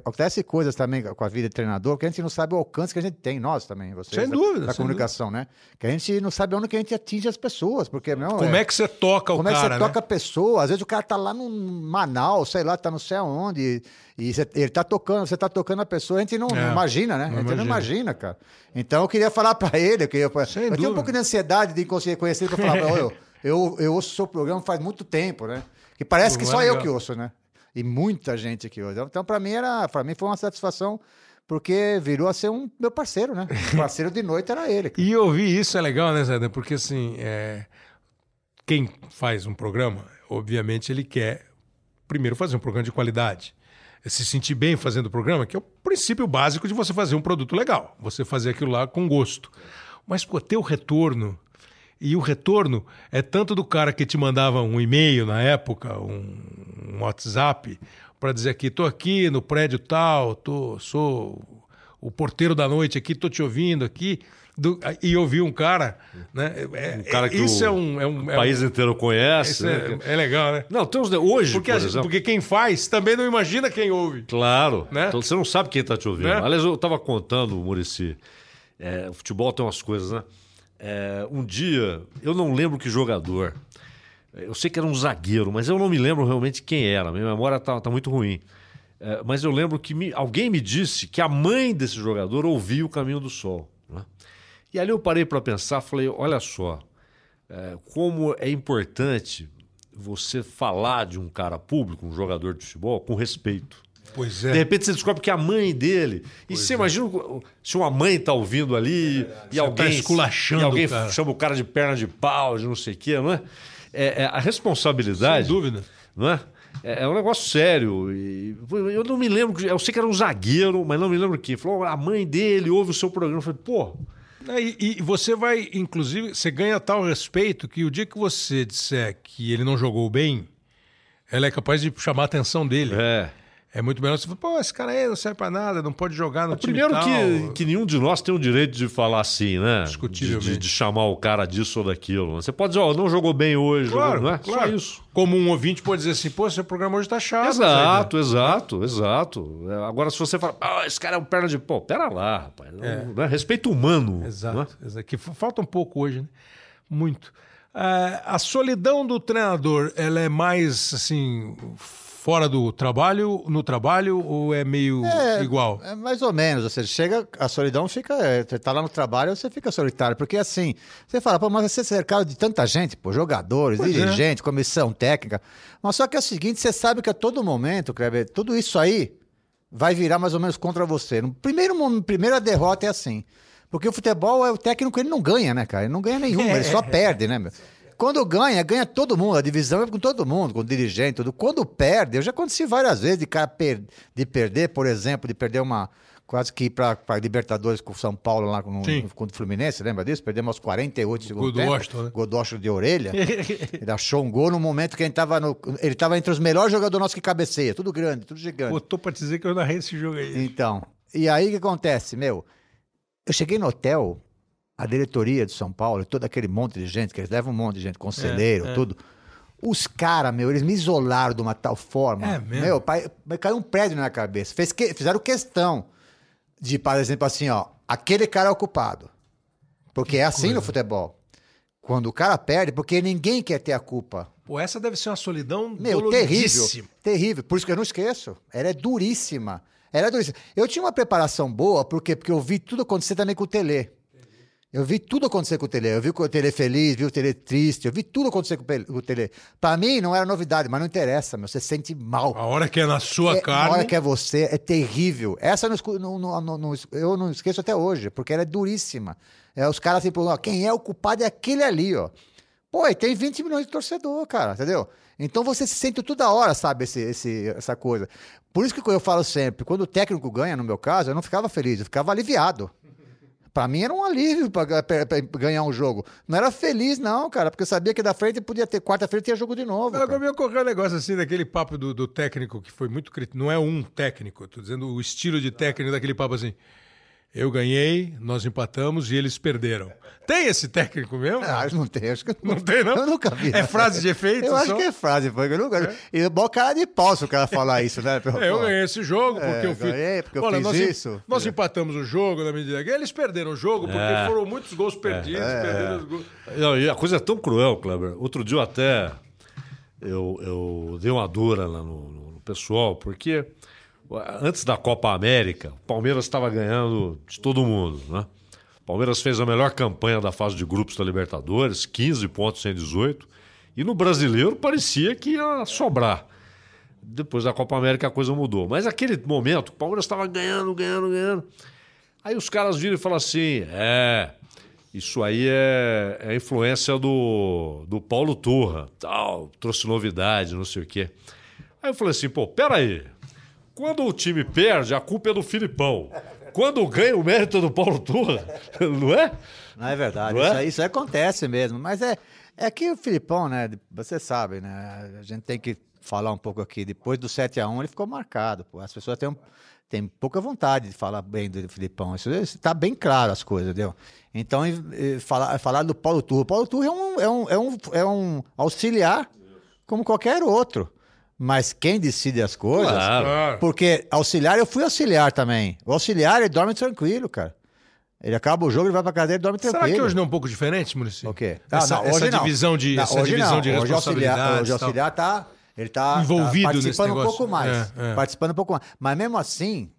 acontece coisas também com a vida de treinador que a gente não sabe o alcance que a gente tem, nós também, vocês. Sem dúvida. Da, comunicação, dúvida. né? Que a gente não sabe onde que a gente atinge as pessoas, porque, não, Como é, é que você toca o como cara, Como é que você né? toca a pessoa? Às vezes o cara tá lá no Manaus, sei lá, tá não sei aonde, e, e você, ele tá tocando, você tá tocando a pessoa, a gente não, é, imagina, né? Não a gente imagina. não imagina, cara. Então eu queria falar para ele, eu, queria, eu tinha um pouco de ansiedade de conseguir conhecer ele, pra falar ele, eu, eu ouço o seu programa faz muito tempo, né? Que parece que só eu que ouço, né? E muita gente que ouve. Então, para mim, era, para mim foi uma satisfação porque virou a ser um meu parceiro, né? O parceiro de noite era ele. Cara. E ouvir isso é legal, né, Zé? Porque assim, é... quem faz um programa, obviamente, ele quer primeiro fazer um programa de qualidade. Se sentir bem fazendo o programa, que é o princípio básico de você fazer um produto legal. Você fazer aquilo lá com gosto. Mas, pô, ter o retorno e o retorno é tanto do cara que te mandava um e-mail na época, um, um WhatsApp, para dizer que estou aqui no prédio tal, tô, sou o porteiro da noite aqui, estou te ouvindo aqui. Do, e ouvir um cara, né? É, um cara que isso o, é um, é um, o país é um, inteiro conhece. É, né? é, legal, né? Não, tem uns, hoje, porque, por porque quem faz também não imagina quem ouve. Claro. Né? Então você não sabe quem está te ouvindo. Né? Aliás, eu estava contando, Murici, é, o futebol tem umas coisas, né? É, um dia, eu não lembro que jogador. Eu sei que era um zagueiro, mas eu não me lembro realmente quem era. Minha memória está tá muito ruim. É, mas eu lembro que me, alguém me disse que a mãe desse jogador ouvia o Caminho do Sol. Né? E ali eu parei para pensar, falei: olha só, é, como é importante você falar de um cara público, um jogador de futebol, com respeito. Pois é. De repente você descobre que é a mãe dele. E pois você é. imagina se uma mãe tá ouvindo ali é e alguém. Tá esculachando. E alguém cara. chama o cara de perna de pau, de não sei o quê, não é? É, é a responsabilidade. Sem dúvida. Não é? É, é um negócio sério. E eu não me lembro. Eu sei que era um zagueiro, mas não me lembro quem. Falou, a mãe dele ouve o seu programa. Eu falei, pô. E, e, você vai, inclusive, você ganha tal respeito que o dia que você disser que ele não jogou bem, ela é capaz de chamar a atenção dele. É. É muito melhor você falar, pô, esse cara aí não serve pra nada, não pode jogar no é, time Primeiro tal. que, que nenhum de nós tem o direito de falar assim, né? Discutivelmente. De, de, de chamar o cara disso ou daquilo. Você pode dizer, ó, oh, não jogou bem hoje, claro, não é? Claro. Só isso. Como um ouvinte pode dizer assim, pô, seu programa hoje tá chato. Exato, exato, exato. É, agora, se você fala, ah, esse cara é um perna de pau, pera lá, rapaz. É. É Respeito humano. Exato, é? exato. Que falta um pouco hoje, né? Muito. Uh, a solidão do treinador, ela é mais, assim fora do trabalho, no trabalho, ou é meio é, igual? É mais ou menos. Seja, chega, a solidão fica. É, você tá lá no trabalho, você fica solitário. Porque assim, você fala, pô, mas você é cercado de tanta gente, pô, jogadores, pois dirigentes, é. comissão técnica. Mas só que é o seguinte, você sabe que a todo momento, Kleber, tudo isso aí vai virar mais ou menos contra você. No primeiro momento, primeira derrota é assim. Porque o futebol é o técnico, ele não ganha, né, cara? Ele não ganha nenhuma, ele só perde, né, meu? Quando ganha, ganha todo mundo. A divisão é com todo mundo, com o dirigente, tudo. Quando perde, eu já aconteci várias vezes de cara per de perder, por exemplo, de perder uma. Quase que ir para Libertadores com o São Paulo lá no, contra o Fluminense, lembra disso? Perdemos aos 48 segundos. Godosto, né? Godosto de orelha. ele achou um gol no momento que ele estava no. Ele estava entre os melhores jogadores nossos que cabeceia. Tudo grande, tudo gigante. Botou para dizer que eu narrei esse jogo aí. Então. E aí o que acontece, meu? Eu cheguei no hotel, a diretoria de São Paulo, todo aquele monte de gente, que eles levam um monte de gente, conselheiro, é, é. tudo. Os caras, meu, eles me isolaram de uma tal forma. É mesmo? Meu, pai, caiu um prédio na minha cabeça. Fez que, fizeram questão de, por exemplo, assim, ó, aquele cara é o culpado. Porque que é assim coisa. no futebol. Quando o cara perde, porque ninguém quer ter a culpa. Pô, essa deve ser uma solidão Meu, terrível. Terrível. Por isso que eu não esqueço. Ela é duríssima. Ela é duríssima. Eu tinha uma preparação boa, por quê? Porque eu vi tudo acontecer também com o Tele. Eu vi tudo acontecer com o Tele. Eu vi o Tele feliz, vi o Tele triste, eu vi tudo acontecer com o Tele. Pra mim não era novidade, mas não interessa, meu. Você sente mal. A hora que é na sua é, carne. A hora que é você, é terrível. Essa eu não, não, não, eu não esqueço até hoje, porque ela é duríssima. É, os caras assim, quem é o culpado é aquele ali, ó. Pô, e tem 20 milhões de torcedor, cara, entendeu? Então você se sente toda hora, sabe, esse, esse, essa coisa. Por isso que eu falo sempre, quando o técnico ganha, no meu caso, eu não ficava feliz, eu ficava aliviado. Para mim era um alívio para ganhar um jogo. Não era feliz, não, cara, porque eu sabia que da frente podia ter, quarta-feira tinha jogo de novo. Agora me ocorreu um negócio assim, daquele papo do, do técnico que foi muito crítico. Não é um técnico, tô dizendo o estilo de técnico daquele papo assim. Eu ganhei, nós empatamos e eles perderam. Tem esse técnico mesmo? Ah, não tem, acho que não, não tem, não. Eu nunca vi. É frase de efeito? Eu só? acho que é frase, porque eu nunca. É. E bom cara de pau se o cara falar isso, né? É, eu ganhei esse jogo porque é, eu fiz. Ganhei porque eu fiz nós, isso. Nós empatamos o jogo na medida que eles perderam o jogo porque é. foram muitos gols perdidos. É. Perderam os gols. Não, e a coisa é tão cruel, Kleber. Outro dia eu até eu, eu dei uma dura lá no, no pessoal, porque Antes da Copa América, o Palmeiras estava ganhando de todo mundo, né? O Palmeiras fez a melhor campanha da fase de grupos da Libertadores, 15 pontos em 18. E no brasileiro parecia que ia sobrar. Depois da Copa América a coisa mudou. Mas aquele momento, o Palmeiras estava ganhando, ganhando, ganhando. Aí os caras viram e falaram assim: é, isso aí é, é influência do, do Paulo Turra, tal, trouxe novidade, não sei o quê. Aí eu falei assim: pô, peraí, quando o time perde, a culpa é do Filipão. Quando ganha, o mérito é do Paulo Turra. Não é? Não é verdade. Não isso, é? isso acontece mesmo. Mas é, é que o Filipão, né? Você sabe, né? A gente tem que falar um pouco aqui. Depois do 7 a 1 ele ficou marcado. Pô. As pessoas têm, têm pouca vontade de falar bem do Filipão. Isso está bem claro as coisas, entendeu? Então, falar, falar do Paulo Turra. O Paulo Turra é um, é um, é um, é um auxiliar como qualquer outro. Mas quem decide as coisas. Claro. Porque auxiliar, eu fui auxiliar também. O auxiliar, ele dorme tranquilo, cara. Ele acaba o jogo, ele vai pra cadeira e dorme tranquilo. Será que hoje não é um pouco diferente, Maurício? O quê? Essa, não, essa divisão de, não, essa divisão de hoje auxiliar, hoje auxiliar tá, ele tá, envolvido tá participando um pouco mais. É, é. Participando um pouco mais. Mas mesmo assim,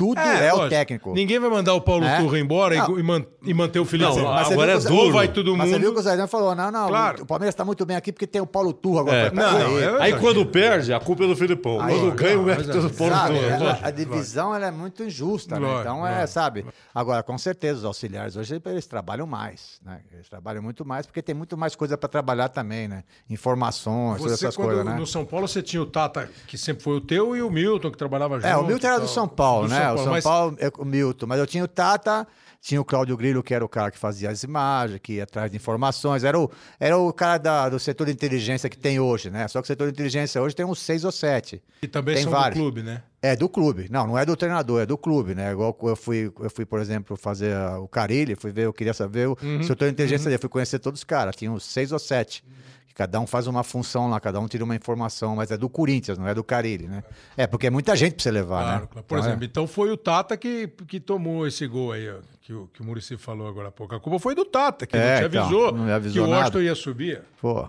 tudo é, é o técnico. Ninguém vai mandar o Paulo é? Turra embora e, man, e, manter o Felipe. Não, mas agora é duro. Ou vai todo mundo. Mas você viu que o Zé falou: não, não, claro. o Palmeiras está muito bem aqui porque tem o Paulo Turra agora. É. Não, não, é aí quando perde, a culpa é do Filipão. Aí, quando ganha, o mérito é do Paulo sabe, Turra. A, a divisão ela é muito injusta, né? Então é, sabe. Agora, com certeza, os auxiliares hoje eles trabalham mais, né? Eles trabalham muito mais porque tem muito mais coisa para trabalhar também, né? Informações, você, todas essas coisas, né? No São Paulo você tinha o Tata, que sempre foi o teu, e o Milton, que trabalhava junto. É, o Milton era do São Paulo, né? O São Paulo o Milton, mas eu tinha o Tata, tinha o Cláudio Grillo, que era o cara que fazia as imagens, que ia atrás de informações, era o, era o cara da, do setor de inteligência que tem hoje, né? Só que o setor de inteligência hoje tem uns seis ou sete. E também tem são vários. do clube, né? É, do clube. Não, não é do treinador, é do clube, né? Igual eu fui, eu fui por exemplo, fazer o Carilli, fui ver, eu queria saber o uhum, setor de inteligência uhum. dele, fui conhecer todos os caras, tinha uns seis ou sete. Uhum. Cada um faz uma função lá, cada um tira uma informação, mas é do Corinthians, não é do Carilli, né? É, porque é muita gente pra você levar, claro, né? Claro. Por então, exemplo, é... então foi o Tata que, que tomou esse gol aí, ó, que, o, que o Murici falou agora há pouco. A culpa foi do Tata, que é, não te avisou, então, não me avisou que o Washington ia subir. Pô.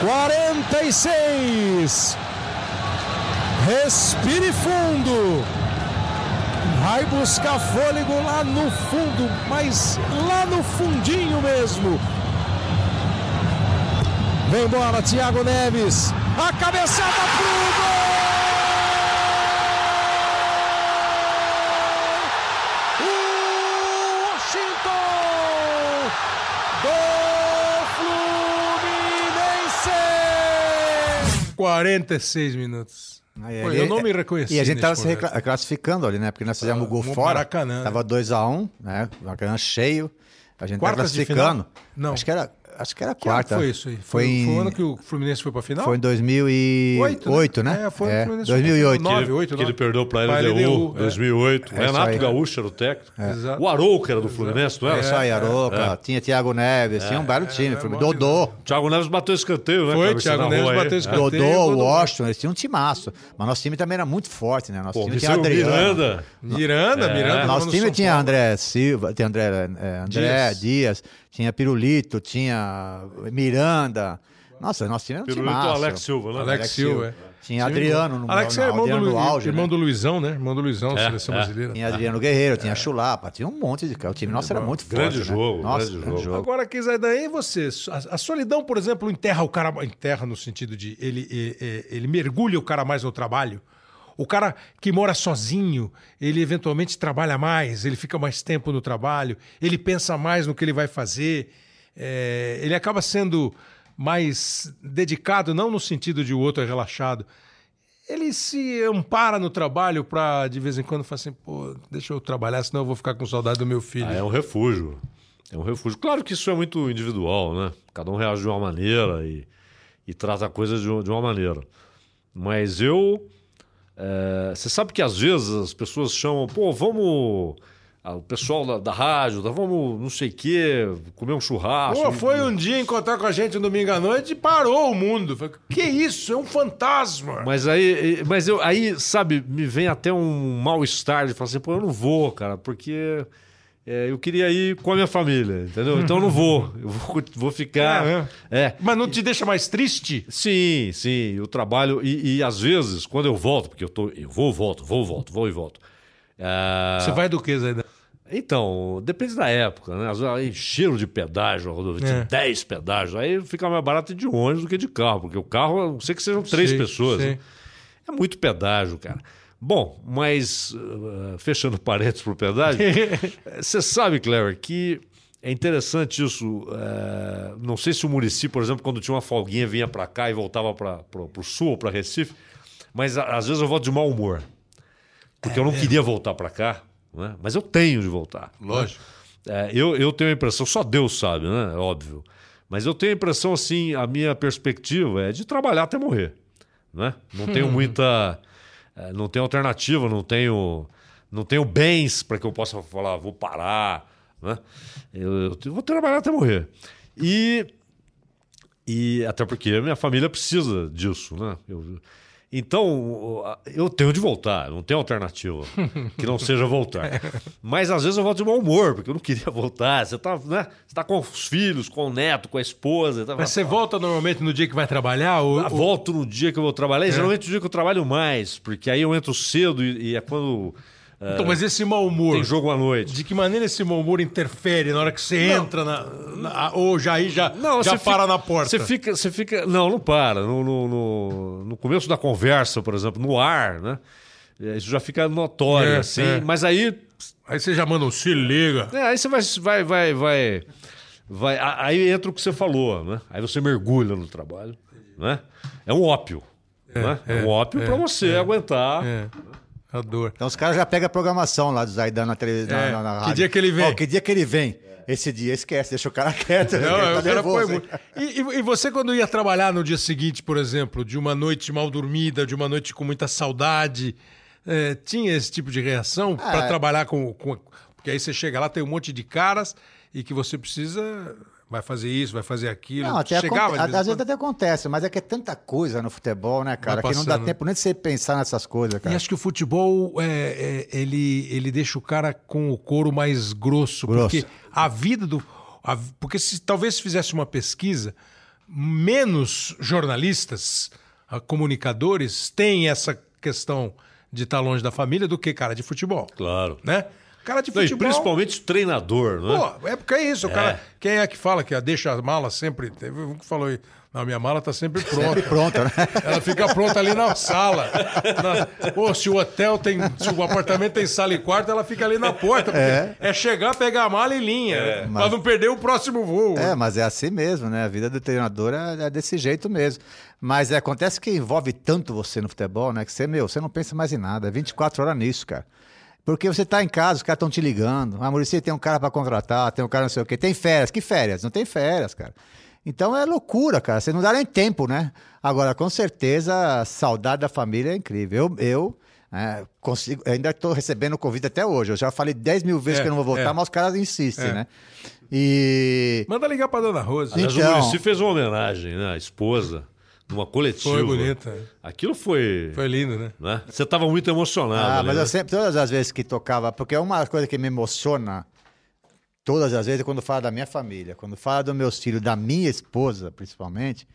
46. Respire fundo. Vai buscar fôlego lá no fundo, mas lá no fundinho mesmo. Vem embora, Thiago Neves. A cabeçada pro gol! Washington! Do Fluminense! 46 minutos. Aí, Pô, eu não me reconheci. E a gente tava se classificando ali, né? Porque nós fizemos o gol fora. Maracanã. Tava 2x1, um, né? Maracanã cheio. A gente Quartas tava classificando. Não. Acho que era acho que era a quarta. foi isso aí? Foi, foi, em... foi o ano que o Fluminense foi pra final? Foi em 2008, né? né? É, foi é, 2008. 9, 8, que ele perdeu pra LDU, em 2008. É. Renato é Gaúcho era o técnico. É. O Arouca era do Fluminense, não era? Isso aí, Arouca. Tinha Thiago Neves, tinha um belo time. Dodô. Thiago Neves bateu escanteio, né? Foi, Thiago Neves bateu escanteio. Dodô, Washington, eles tinham um timaço. Mas nosso time também era muito forte, né? Nosso time tinha Adriano. Miranda. Miranda, Miranda. Nosso time tinha André Silva, tinha André Dias tinha Pirulito, tinha Miranda. Nossa, era um Pirulito timaço. Alex Silva, né? Alex, Alex Silva, é. Tinha Adriano no Alex é irmão, do, Lu, auge, irmão né? do Luizão, né? Irmão do Luizão, é, seleção é. brasileira. Tinha Adriano Guerreiro, tinha é. Chulapa, tinha um monte de cara. O time nosso era muito grande forte. Né? Jogo, né? Nossa, grande, grande jogo. Agora, Kizar, daí você. A, a, solidão, por exemplo, enterra o cara. Enterra no sentido de ele, ele, ele mergulha o cara mais no trabalho. O cara que mora sozinho, ele eventualmente trabalha mais, ele fica mais tempo no trabalho, ele pensa mais no que ele vai fazer é, ele acaba sendo mais dedicado, não no sentido de o outro é relaxado. Ele se ampara no trabalho para, de vez em quando, falar assim: pô, deixa eu trabalhar, senão eu vou ficar com saudade do meu filho. Ah, é um refúgio. É um refúgio. Claro que isso é muito individual, né? Cada um reage de uma maneira e, e trata a coisa de, de uma maneira. Mas eu. É, você sabe que às vezes as pessoas chamam, pô, vamos ah, o pessoal da, da rádio, tá, vamos não sei o quê, comer um churrasco. Pô, foi um dia encontrar com a gente no domingo à noite e parou o mundo. Falei, que isso? É um fantasma. Mas aí, mas eu, aí, sabe, me vem até um mal-estar de falar assim, pô, eu não vou, cara, porque é, eu queria ir com a minha família, entendeu? Então eu não vou. Eu vou, vou ficar. É, é. é. Mas não te deixa mais triste? Sim, sim. Eu trabalho e, e às vezes, quando eu volto, porque eu, tô, eu vou, volto, vou, volto, vou e volto. Uh... Você vai do que, Zé? Então, depende da época, né? Às vezes cheiro de pedágio, rodovia, é. 10 pedágios, aí fica mais barato de ônibus do que de carro, porque o carro, não sei que sejam três sim, pessoas. Sim. Né? É muito pedágio, cara. Bom, mas uh, fechando parênteses pro pedágio, você sabe, Clever, que é interessante isso. Uh, não sei se o Murici, por exemplo, quando tinha uma folguinha, vinha para cá e voltava para o sul ou para Recife, mas às vezes eu volto de mau humor. Porque é, eu não é. queria voltar para cá né? Mas eu tenho de voltar. Né? Lógico. Né? É, eu, eu tenho a impressão, só Deus sabe, né? Óbvio. Mas eu tenho a impressão, assim, a minha perspectiva é de trabalhar até morrer. Né? Não tenho muita. É, não tenho alternativa, não tenho, não tenho bens para que eu possa falar, vou parar. Né? Eu, eu vou trabalhar até morrer. E, e até porque minha família precisa disso. Né? Eu, então, eu tenho de voltar, não tem alternativa que não seja voltar. Mas às vezes eu volto de mau humor, porque eu não queria voltar. Você está né? Você tá com os filhos, com o neto, com a esposa. Tá... Mas você volta normalmente no dia que vai trabalhar? Ou... Eu volto no dia que eu vou trabalhar, e é. geralmente no dia que eu trabalho mais, porque aí eu entro cedo e, e é quando então, mas esse mau humor. Tem jogo à noite. De que maneira esse mau humor interfere na hora que você não, entra na, na, Ou já aí já, não, já para fica, na porta? Você fica, você fica. Não, não para. No, no, no, começo da conversa, por exemplo, no ar, né? É, isso já fica notório, é, assim. É. Mas aí. Aí você já manda um se liga. É, aí você vai, vai, vai, vai, vai. Aí entra o que você falou, né? Aí você mergulha no trabalho. Né? É um ópio. É, né? é, um ópio para você aguentar. A dor. Então os caras já pegam a programação lá do Zaidan na televisão, é. na, na, rádio. Que dia que ele vem? Oh, que dia que ele vem? Esse dia esquece, deixa o cara quieto. Não, tá o cara foi muito. E, e, você, quando ia trabalhar no dia seguinte, por exemplo, de uma noite mal dormida, de uma noite com muita saudade, é, tinha esse tipo de reação é. para trabalhar com, com. Porque aí você chega lá, tem um monte de caras e que você precisa vai fazer isso, vai fazer aquilo. Não, até Chegava, aconte... às vezes até acontece, mas é que é tanta coisa no futebol, né, cara, que não dá tempo nem de você pensar nessas coisas, cara. E acho que o futebol, é, é, ele, ele deixa o cara com o couro mais grosso, grosso. porque a vida do... A, porque se talvez se fizesse uma pesquisa, menos jornalistas, comunicadores, têm essa questão de estar longe da família do que cara de futebol. Claro. Né? Cara de futebol. Não, principalmente treinador, não é? Pô, é porque é isso. O é. cara, quem é que fala que deixa a mala sempre. Teve um que falou aí. Não, minha mala tá sempre pronta. Sempre pronta, né? Ela fica pronta ali na sala. Na... Pô, se o hotel tem. Se o apartamento tem sala e quarto, ela fica ali na porta. É. é chegar, pegar a mala e linha. É, mas... Pra não perder o próximo voo. É, mas é assim mesmo, né? A vida do treinador é, é desse jeito mesmo. Mas é, acontece que envolve tanto você no futebol, né? Que você, meu, você não pensa mais em nada. É 24 horas nisso, cara. Porque você está em casa, os caras estão te ligando. Ah, Maurício, tem um cara para contratar, tem um cara não sei o quê. Tem férias. Que férias? Não tem férias, cara. Então é loucura, cara. Você não dá nem tempo, né? Agora, com certeza, a saudade da família é incrível. Eu, eu é, consigo, ainda estou recebendo convite até hoje. Eu já falei 10 mil vezes é, que eu não vou voltar, é. mas os caras insistem, é. né? E. Manda ligar para dona Rosa. Aliás, então... o Muricy fez uma homenagem, né? A esposa numa coletiva. Foi bonita. Aquilo foi. Foi lindo, né? né? Você estava muito emocionado. Ah, ali, mas né? eu sempre, todas as vezes que tocava, porque é uma coisa que me emociona, todas as vezes, é quando fala da minha família, quando fala dos meus filhos, da minha esposa, principalmente.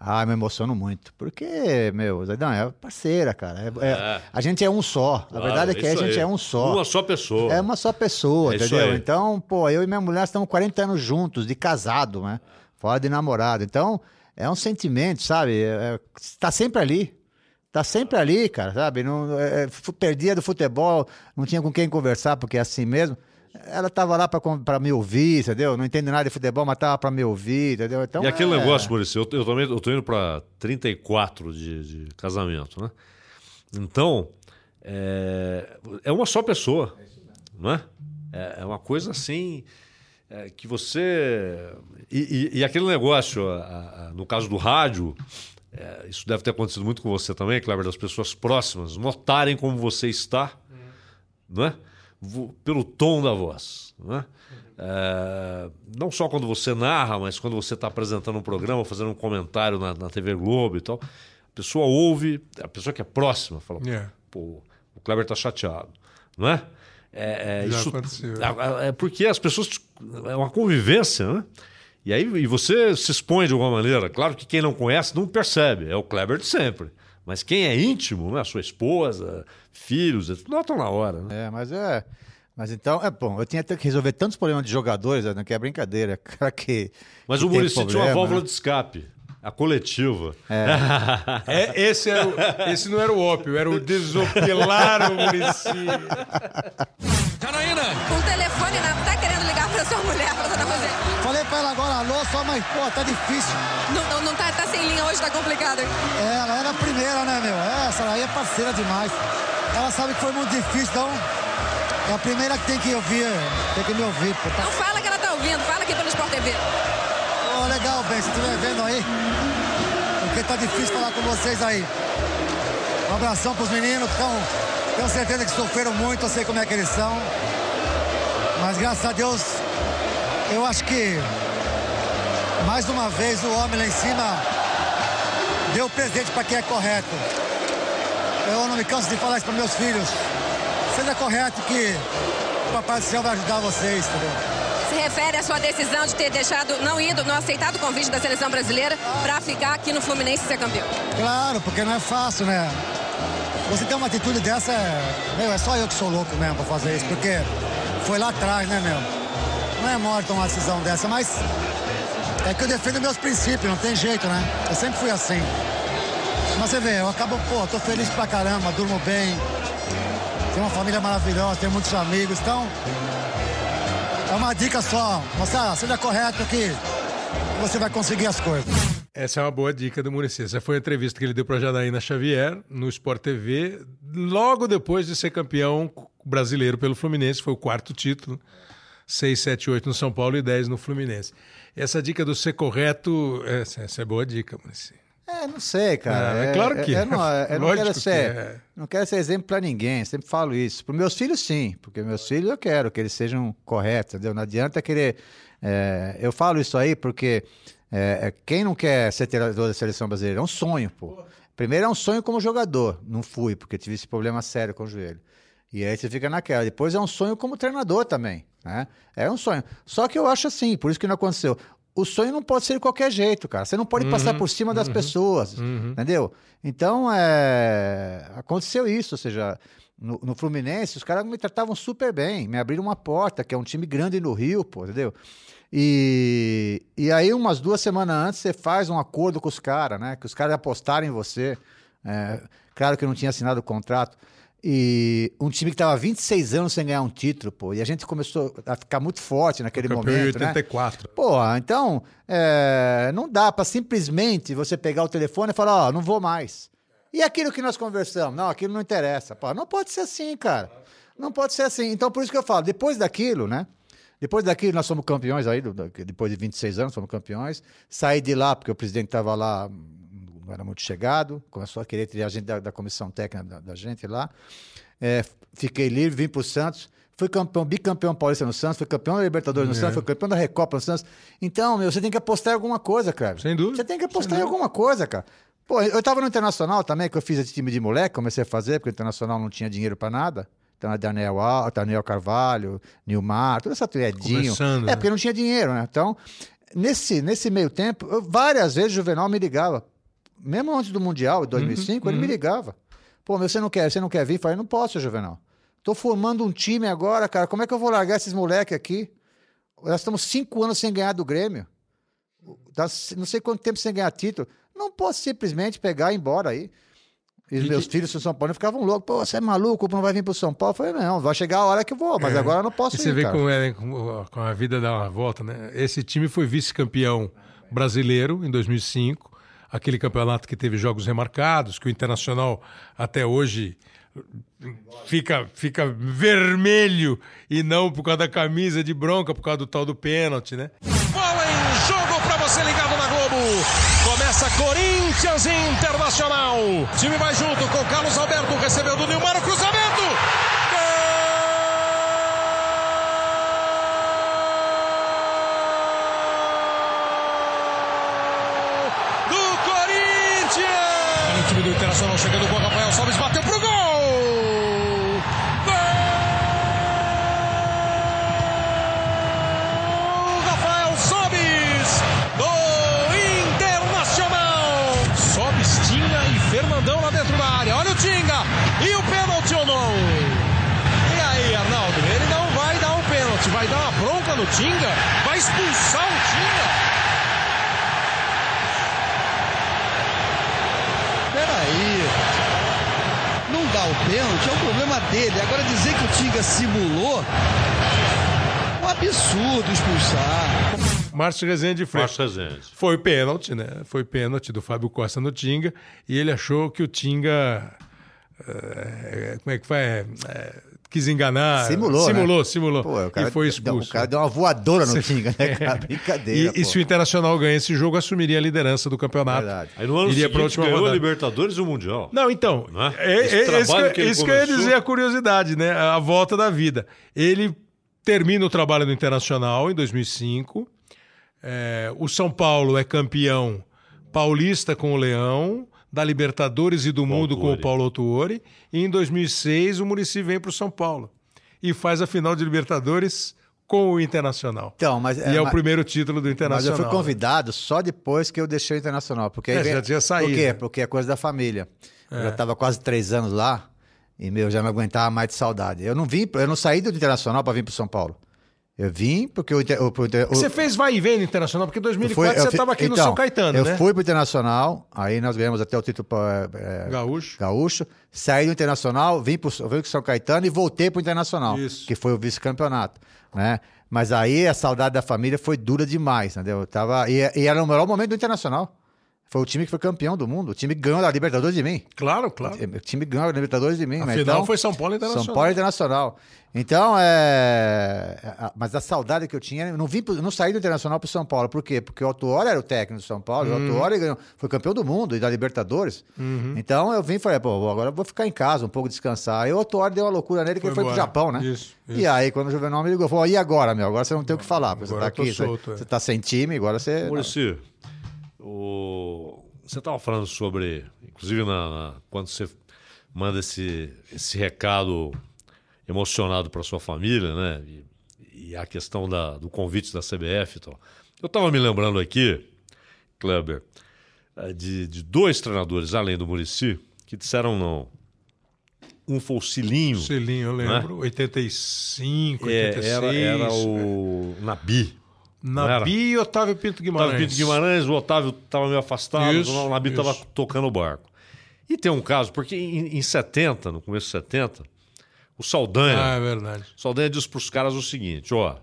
Ah, me emociono muito. Porque, meu, não, é parceira, cara. É, é, é. A gente é um só. Claro, a verdade é que a gente aí. é um só. Uma só pessoa. É uma só pessoa, é entendeu? Então, pô, eu e minha mulher estamos 40 anos juntos, de casado, né? Fora de namorado. Então, é um sentimento, sabe? É, é, tá sempre ali. Tá sempre ali, cara, sabe? Não, é, é perdia do futebol, não tinha com quem conversar, porque é assim mesmo. Ela tava lá para me ouvir, entendeu? Não entende nada de futebol, mas tava para me ouvir, entendeu? Então, e aquele é... negócio, Maurício, eu, eu também eu tô indo para 34 de, de casamento, né? Então, é, é uma só pessoa, não é? É, é uma coisa assim é, que você. E, e, e aquele negócio, a, a, no caso do rádio, é, isso deve ter acontecido muito com você também, Kleber, das pessoas próximas, notarem como você está, uhum. não é? pelo tom da voz. Não, é? Não só quando você narra, mas quando você está apresentando um programa, fazendo um comentário na, na, TV Globo e tal. A pessoa ouve, a pessoa que é próxima fala: yeah. É. pô, o Kleber está chateado, não é? É, é, Já isso, aconteceu. É, é porque as pessoas. É uma convivência, né? E aí e você se expõe de alguma maneira. Claro que quem não conhece não percebe. É o Kleber de sempre. Mas quem é íntimo, né? sua esposa, filhos, notam na hora. Né? É, mas é. Mas então, é bom, eu tinha que resolver tantos problemas de jogadores, né, que é brincadeira. Cara que. Mas que o Muricy tinha uma válvula né? de escape. A coletiva. É. é esse, era o, esse não era o ópio, era o desopilar o município. Janaína! Um telefone, não, tá querendo ligar pra sua mulher, pra dona Rosé? Falei pra ela agora, alô, só mas, pô, tá difícil. Não, não, não tá, tá sem linha hoje, tá complicado. É, ela era a primeira, né, meu? É, essa aí é parceira demais. Ela sabe que foi muito difícil, então é a primeira que tem que ouvir, tem que me ouvir. Pô, tá... Não fala que ela tá ouvindo, fala aqui pelo Sport TV legal, bem, se estiver vendo aí. Porque tá difícil falar com vocês aí. Um abração pros meninos que estão. Tenho certeza que sofreram muito, eu sei como é que eles são. Mas graças a Deus, eu acho que mais uma vez o homem lá em cima deu presente para quem é correto. Eu não me canso de falar isso para meus filhos. Seja correto que o Papai do Céu vai ajudar vocês, entendeu? Se refere à sua decisão de ter deixado, não ido, não aceitado o convite da seleção brasileira para ficar aqui no Fluminense e ser campeão? Claro, porque não é fácil, né? Você ter uma atitude dessa, é, meu, é só eu que sou louco mesmo para fazer isso, porque foi lá atrás, né, meu? Não é morte tomar uma decisão dessa, mas é que eu defendo meus princípios, não tem jeito, né? Eu sempre fui assim. Mas você vê, eu acabo, pô, tô feliz pra caramba, durmo bem, tenho uma família maravilhosa, tenho muitos amigos, então uma dica só. Moçada, seja correto que você vai conseguir as coisas. Essa é uma boa dica do Muricy. Essa foi a entrevista que ele deu para Janaína Xavier no Sport TV, logo depois de ser campeão brasileiro pelo Fluminense. Foi o quarto título. 6, 7, 8 no São Paulo e 10 no Fluminense. Essa dica do ser correto, essa, essa é boa dica, Muricy. É, não sei, cara. É, é claro que é. é não, é, não quero ser, é. não quero ser exemplo para ninguém. Sempre falo isso. Para meus filhos, sim, porque meus filhos eu quero que eles sejam corretos, entendeu? Não adianta querer. É, eu falo isso aí porque é, quem não quer ser treinador da seleção brasileira é um sonho, pô. Primeiro é um sonho como jogador. Não fui porque tive esse problema sério com o joelho. E aí você fica naquela. Depois é um sonho como treinador também, né? É um sonho. Só que eu acho assim, por isso que não aconteceu o sonho não pode ser de qualquer jeito, cara. Você não pode uhum, passar por cima das uhum, pessoas, uhum. entendeu? Então, é... aconteceu isso, ou seja, no, no, Fluminense, os caras me tratavam super bem, me abriram uma porta, que é um time grande no Rio, pô, entendeu? E, e aí, umas duas semanas antes, você faz um acordo com os caras, né? Que os caras apostaram em você. É, claro que eu não tinha assinado o contrato. E um time que estava 26 anos sem ganhar um título, pô. E a gente começou a ficar muito forte naquele momento. Em 84. Né? Pô, então é, não dá para simplesmente você pegar o telefone e falar, ó, oh, não vou mais. E aquilo que nós conversamos? Não, aquilo não interessa. Pô, não pode ser assim, cara. Não pode ser assim. Então, por isso que eu falo, depois daquilo, né? Depois daquilo, nós somos campeões aí, depois de 26 anos, somos campeões. Saí de lá, porque o presidente estava lá não era muito chegado, começou a querer tirar a gente da, da comissão técnica da, da gente lá. É, fiquei livre, vim para o Santos. Fui campeão, bicampeão paulista no Santos, fui campeão da Libertadores no é. Santos, fui campeão da Recopa no Santos. Então, meu, você tem que apostar em alguma coisa, cara. Sem dúvida. Você tem que apostar em alguma coisa, cara. Pô, eu estava no Internacional também, que eu fiz esse time de moleque, comecei a fazer, porque o Internacional não tinha dinheiro para nada. Então, Daniel, Daniel Carvalho, Nilmar, toda essa triadinho. É, né? porque não tinha dinheiro, né? Então, nesse, nesse meio tempo, eu, várias vezes o Juvenal me ligava mesmo antes do Mundial, em 2005, uhum, ele uhum. me ligava. Pô, você não quer, você não quer vir? Eu falei, não posso, Juvenal. Tô formando um time agora, cara. Como é que eu vou largar esses moleques aqui? Nós estamos cinco anos sem ganhar do Grêmio. Tá, não sei quanto tempo sem ganhar título. Não posso simplesmente pegar e ir embora aí. E os meus que... filhos do São Paulo ficavam loucos. Pô, você é maluco, não vai vir pro São Paulo? Eu falei, não, vai chegar a hora que eu vou, mas é. agora eu não posso e ir, Você vê como, é, como a vida dá uma volta, né? Esse time foi vice-campeão brasileiro em 2005 aquele campeonato que teve jogos remarcados, que o Internacional até hoje fica, fica vermelho e não por causa da camisa de bronca, por causa do tal do pênalti, né? Bola em jogo para você ligado na Globo. Começa Corinthians Internacional. O time vai junto com Carlos Alberto, recebeu do Nilmar o Internacional chegando com o Rafael Sobis, bateu pro gol! Gol! Rafael Sobis, do Internacional! Sobis, Tinga e Fernandão lá dentro da área. Olha o Tinga! E o pênalti ou não? E aí, Arnaldo? Ele não vai dar um pênalti, vai dar uma bronca no Tinga, vai expulsar o Tinga. Não dá o pênalti, é um problema dele. Agora dizer que o Tinga simulou. É um absurdo expulsar. Márcio Rezende Freitas. Márcio Rezende. Foi pênalti, né? Foi pênalti do Fábio Costa no Tinga. E ele achou que o Tinga. É, como é que vai? É, quis enganar. Simulou. Simulou, né? simulou. Pô, cara, e foi expulso. O cara deu uma voadora no Tinga, né, cara? Brincadeira. E, e, se o Internacional ganha esse jogo, assumiria a lidança do campeonato. Verdade. Aí no ano iria seguinte ganhou rodada. a Libertadores e o Mundial. Não, então. Não é? É, é, isso que, que isso que eu ia dizer a curiosidade, né? A volta da vida. Ele termina o trabalho no Internacional em 2005. É, o São Paulo é campeão paulista com o Leão da Libertadores e do Mundo com o Paulo Autuori. E em 2006 o Murici vem para o São Paulo e faz a final de Libertadores com o Internacional. Então, mas, e é, é mas, o primeiro título do Internacional. Mas eu fui convidado só depois que eu deixei o Internacional. Porque é, vem... já tinha saído. Por quê? Porque é coisa da família. É. Eu já estava quase três anos lá e meu, já não aguentava mais de saudade. Eu não vim, eu não saí do Internacional para vir para São Paulo. Eu vim porque o, o, o, Você fez vai e vem no Internacional, porque em 2004 fui, você estava aqui então, no São Caetano, eu né? Eu fui pro Internacional, aí nós ganhamos até o título é, é, Gaúcho. Gaúcho. Saí do Internacional, vim vim pro São Caetano e voltei pro Internacional, Isso. que foi o vice-campeonato, né? Mas aí a saudade da família foi dura demais, entendeu? Eu tava, e, e era o melhor momento do Internacional. Foi o time que foi campeão do mundo. O time que ganhou a Libertadores de mim. Claro, claro. O time que ganhou a Libertadores de mim. A final então, foi São Paulo Internacional. São Paulo Internacional. Então, é... Mas a saudade que eu tinha... Eu não, vim, não saí do Internacional para o São Paulo. Por quê? Porque o Autuori era o técnico do São Paulo. Uhum. O Autuori ganhou, foi campeão do mundo e da Libertadores. Uhum. Então, eu vim e falei, pô, agora eu vou ficar em casa um pouco descansar. Aí o Autuori deu uma loucura nele, que foi ele foi pro Japão, né? Isso, isso. E aí, quando o Juvenal me ligou, falou, e agora, meu? Agora você não tem o que falar. Você tá aqui, solto, você, é. você tá sem time, agora você... Maurício, o você estava falando sobre, inclusive na, na, quando você manda esse, esse recado emocionado para sua família, né? E, e, a questão da, do convite da CBF e tal. Eu estava me lembrando aqui, Kleber, eh, de, de dois treinadores, além do Murici, que disseram não. Um foi o Cilinho. Cilinho, eu lembro. Né? 85, 86. É, era, era o Nabi. Nabi e Otávio Pinto Guimarães. Otávio Pinto Guimarães, o Otávio estava meio afastado, isso, o Nabi estava tocando o barco. E tem um caso, porque em, em 70, no começo de 70, o Saldanha. Ah, é verdade. O Saldanha disse para os caras o seguinte: ó,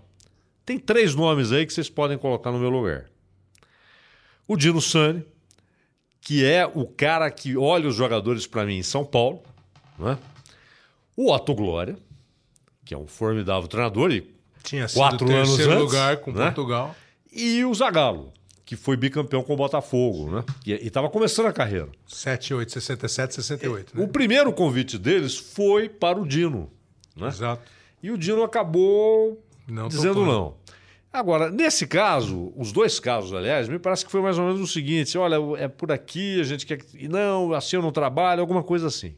tem três nomes aí que vocês podem colocar no meu lugar. O Dino Sani, que é o cara que olha os jogadores para mim em São Paulo, né? O Otto Glória, que é um formidável treinador e tinha sido quatro anos antes, lugar com né? Portugal. E o Zagallo, que foi bicampeão com o Botafogo, né? E estava começando a carreira. 7, 8, 67, 68. Né? O primeiro convite deles foi para o Dino. Né? Exato. E o Dino acabou não dizendo não. Agora, nesse caso, os dois casos, aliás, me parece que foi mais ou menos o seguinte: olha, é por aqui, a gente quer. Não, assim eu não trabalho, alguma coisa assim.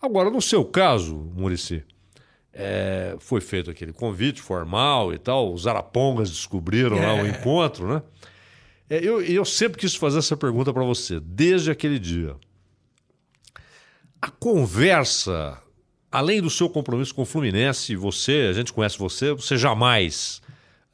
Agora, no seu caso, Murici, é, foi feito aquele convite formal e tal, os arapongas descobriram é. lá o é. encontro, né? É, eu, eu sempre quis fazer essa pergunta para você, desde aquele dia. A conversa, além do seu compromisso com o Fluminense, você, a gente conhece você, você jamais.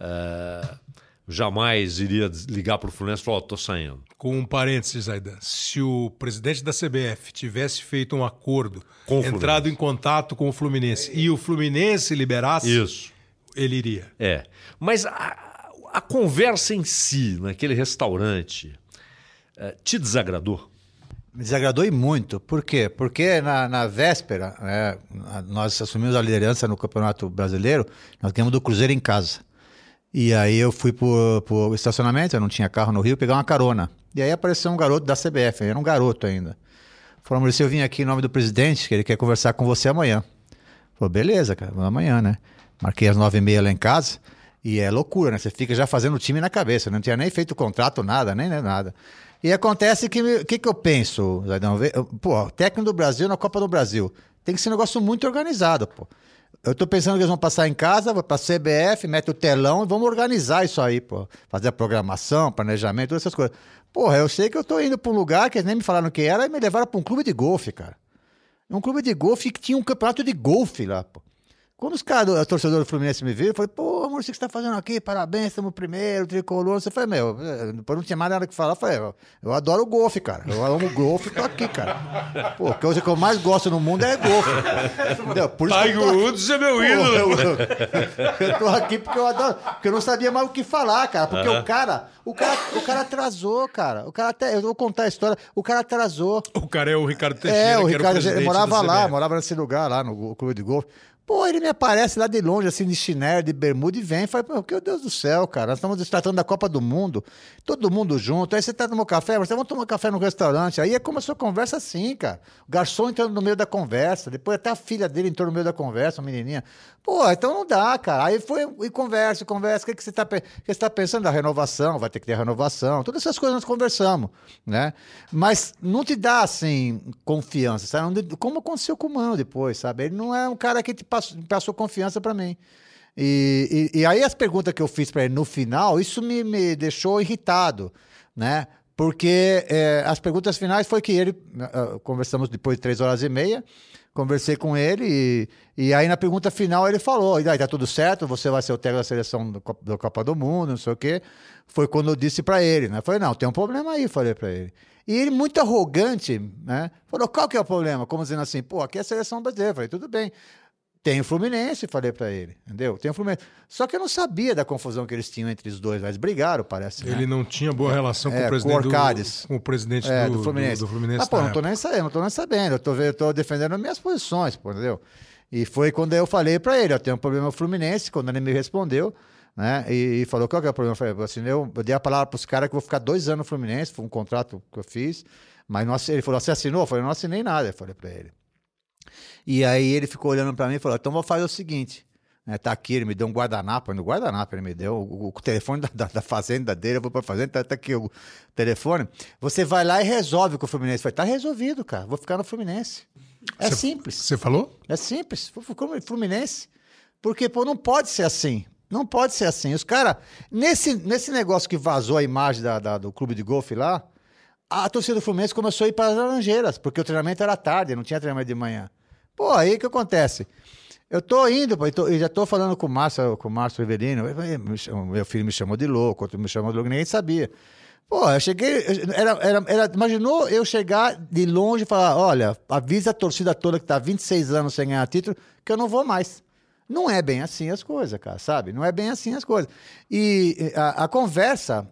Uh, jamais iria ligar para o Fluminense e falar: estou saindo. Com um parênteses, Aidan. Se o presidente da CBF tivesse feito um acordo, entrado em contato com o Fluminense e o Fluminense liberasse, Isso. ele iria. É. Mas a, a conversa em si, naquele restaurante, eh, te desagradou? Me desagradou e muito. Por quê? Porque na, na véspera, né, nós assumimos a liderança no Campeonato Brasileiro, nós ganhamos do Cruzeiro em casa. E aí eu fui pro, pro estacionamento, eu não tinha carro no Rio, pegar uma carona. E aí apareceu um garoto da CBF, era um garoto ainda. Falou, Maurício, eu vim aqui em nome do presidente, que ele quer conversar com você amanhã. Falou, beleza, cara, vamos amanhã, né? Marquei às nove e meia lá em casa. E é loucura, né? Você fica já fazendo o time na cabeça. Não tinha nem feito contrato, nada, nem nada. E acontece que o que, que eu penso, Zaidão? Pô, técnico do Brasil na Copa do Brasil. Tem que ser um negócio muito organizado, pô. Eu tô pensando que eles vão passar em casa, vou pra CBF, mete o telão e vamos organizar isso aí, pô. Fazer a programação, planejamento, todas essas coisas. Porra, eu sei que eu tô indo pra um lugar que eles nem me falaram que era e me levaram pra um clube de golfe, cara. Um clube de golfe que tinha um campeonato de golfe lá, pô. Quando os caras, o torcedor do Fluminense me viram, eu falei, pô, amor, o que você está fazendo aqui? Parabéns, estamos primeiro, tricolor. Você falou, meu, depois não tinha mais nada que falar. Eu falei, eu adoro o golfe, cara. Eu amo golfe, tô aqui, cara. Pô, a coisa que eu mais gosto no mundo é golfe. Entendeu? Por isso Tiger Woods é meu ídolo. Eu, eu, eu, tô aqui porque eu adoro, porque eu não sabia mais o que falar, cara. Porque o cara, o cara, o cara atrasou, cara. O cara até, eu vou contar a história, o cara atrasou. O cara é o Ricardo Teixeira, É, o Ricardo, ele morava lá, morava nesse lugar lá no clube de golfe. Pô, ele me aparece lá de longe, assim, de chinelo, de bermuda, e vem. Fala, meu Deus do céu, cara, nós estamos tratando da Copa do Mundo, todo mundo junto. Aí você tá tomando café, você vamos tomar café no restaurante. Aí começou a conversa assim, cara. O garçom entrando no meio da conversa, depois até a filha dele entrou no meio da conversa, uma menininha. Pô, então não dá, cara. Aí foi e conversa, conversa. O que, que, você está que você tá pensando da renovação? Vai ter que ter renovação. Todas essas coisas nós conversamos, né? Mas não te dá, assim, confiança, sabe? Como aconteceu com o Mano depois, sabe? Ele não é um cara que te passou, passou confiança para mim. E, e, e, aí as perguntas que eu fiz para ele no final, isso me, me deixou irritado, né? Porque é, as perguntas finais foi que ele, uh, conversamos depois de três horas e meia, conversei com ele e, e aí na pergunta final ele falou, e aí tá tudo certo, você vai ser o técnico da seleção do, do Copa do Mundo, não sei o quê. Foi quando eu disse para ele, né? falei, não, tem um problema aí, falei para ele. E ele, muito arrogante, né? Falou, qual que é o problema? Como dizendo assim, pô, aqui é a seleção brasileira. falei, tudo bem. Tem o Fluminense, falei para ele, entendeu? Tem o Fluminense. Só que eu não sabia da confusão que eles tinham entre os dois, mas brigaram, parece. Né? Ele né? não tinha boa relação com, é, o presidente com, do, com o presidente é, do, do, Fluminense. Do, do Fluminense ah, pô, não tô nem sabendo, não tô nem sabendo. Eu tô, eu tô defendendo minhas posições, pô, entendeu? E foi quando eu falei para ele, eu tenho um problema com o Fluminense, quando ele me respondeu, né? E, e falou, qual que é o problema? Eu falei, assim, eu, eu dei a palavra para os caras que eu vou ficar dois anos no Fluminense, foi um contrato que eu fiz, mas não, ele falou, você assinou? Eu falei, não assinei nada, eu falei para ele. E aí ele ficou olhando para mim e falou: então vou fazer o seguinte. Né, tá aqui, ele me deu um guardanapo, no guardanapo ele me deu o, o telefone da, da, da, fazenda dele, eu vou pra fazenda, tá, tá, aqui o telefone. Você vai lá e resolve com o Fluminense. Falei, tá resolvido, cara, vou ficar no Fluminense. É cê, simples. Você falou? É simples, vou ficar no Fluminense. Porque, pô, não pode ser assim. Não pode ser assim. Os caras, nesse, nesse negócio que vazou a imagem da, da, do clube de golfe lá, a torcida do Fluminense começou a ir para as Laranjeiras, porque o treinamento era tarde, não tinha treinamento de manhã. Pô, aí o que acontece? Eu tô indo, pô, eu, tô, eu já tô falando com o Márcio, com o Márcio Riverino, meu filho me chamou de louco, outro me chamou de louco, ninguém sabia. Pô, eu cheguei. Era, era, era, imaginou eu chegar de longe e falar: olha, avisa a torcida toda que tá 26 anos sem ganhar título que eu não vou mais. Não é bem assim as coisas, cara, sabe? Não é bem assim as coisas. E a, a conversa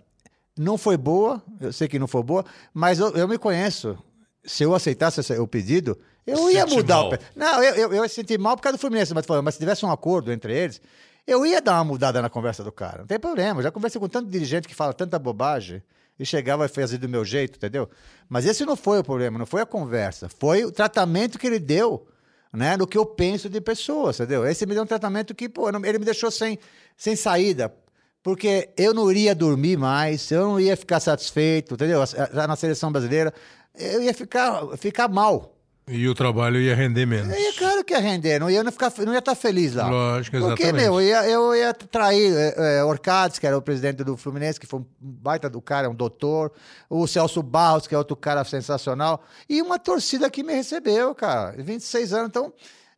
não foi boa, eu sei que não foi boa, mas eu, eu me conheço. Se eu aceitasse o pedido, eu ia mudar mal. o. Não, eu, eu, eu ia sentir mal por causa do Fluminense, mas, mas se tivesse um acordo entre eles, eu ia dar uma mudada na conversa do cara. Não tem problema. Eu já conversei com tanto dirigente que fala tanta bobagem e chegava e fazia do meu jeito, entendeu? Mas esse não foi o problema, não foi a conversa, foi o tratamento que ele deu, né, no que eu penso de pessoas, entendeu? Esse me deu um tratamento que, pô, ele me deixou sem, sem saída, porque eu não iria dormir mais, eu não ia ficar satisfeito, entendeu? Na seleção brasileira, eu ia ficar, ficar mal. E o trabalho ia render menos. E claro que ia render, não ia, não ficar, não ia estar feliz lá. Lógico, exatamente. Porque, meu, eu ia, eu ia trair é, é, Orcades, que era o presidente do Fluminense, que foi um baita do cara, um doutor, o Celso Barros, que é outro cara sensacional, e uma torcida que me recebeu, cara, 26 anos, então...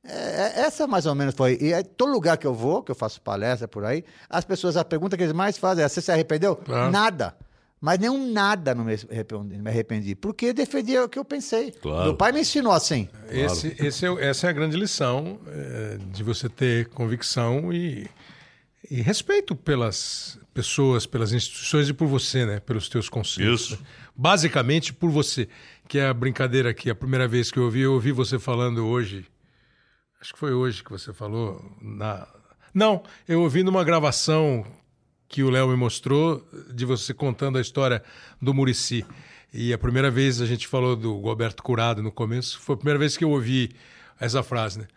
É, essa mais ou menos foi. E é, todo lugar que eu vou, que eu faço palestra por aí, as pessoas, a pergunta que eles mais fazem é: você se arrependeu? Ah. Nada. Mas nenhum nada não me arrependi, me arrependi porque eu defendi o que eu pensei. Claro. Meu pai me ensinou assim. Esse, esse é, essa é a grande lição é, de você ter convicção e, e, respeito pelas pessoas, pelas instituições e por você, né? Pelos teus conceitos. Isso. Né? Basicamente por você. Que é a brincadeira aqui. A primeira vez que eu ouvi, eu ouvi você falando hoje. Acho que foi hoje que você falou. Na... Não, eu ouvi numa gravação que o Léo me mostrou de você contando a história do Murici. E a primeira vez a gente falou do Roberto Curado no começo, foi a primeira vez que eu ouvi essa frase, né?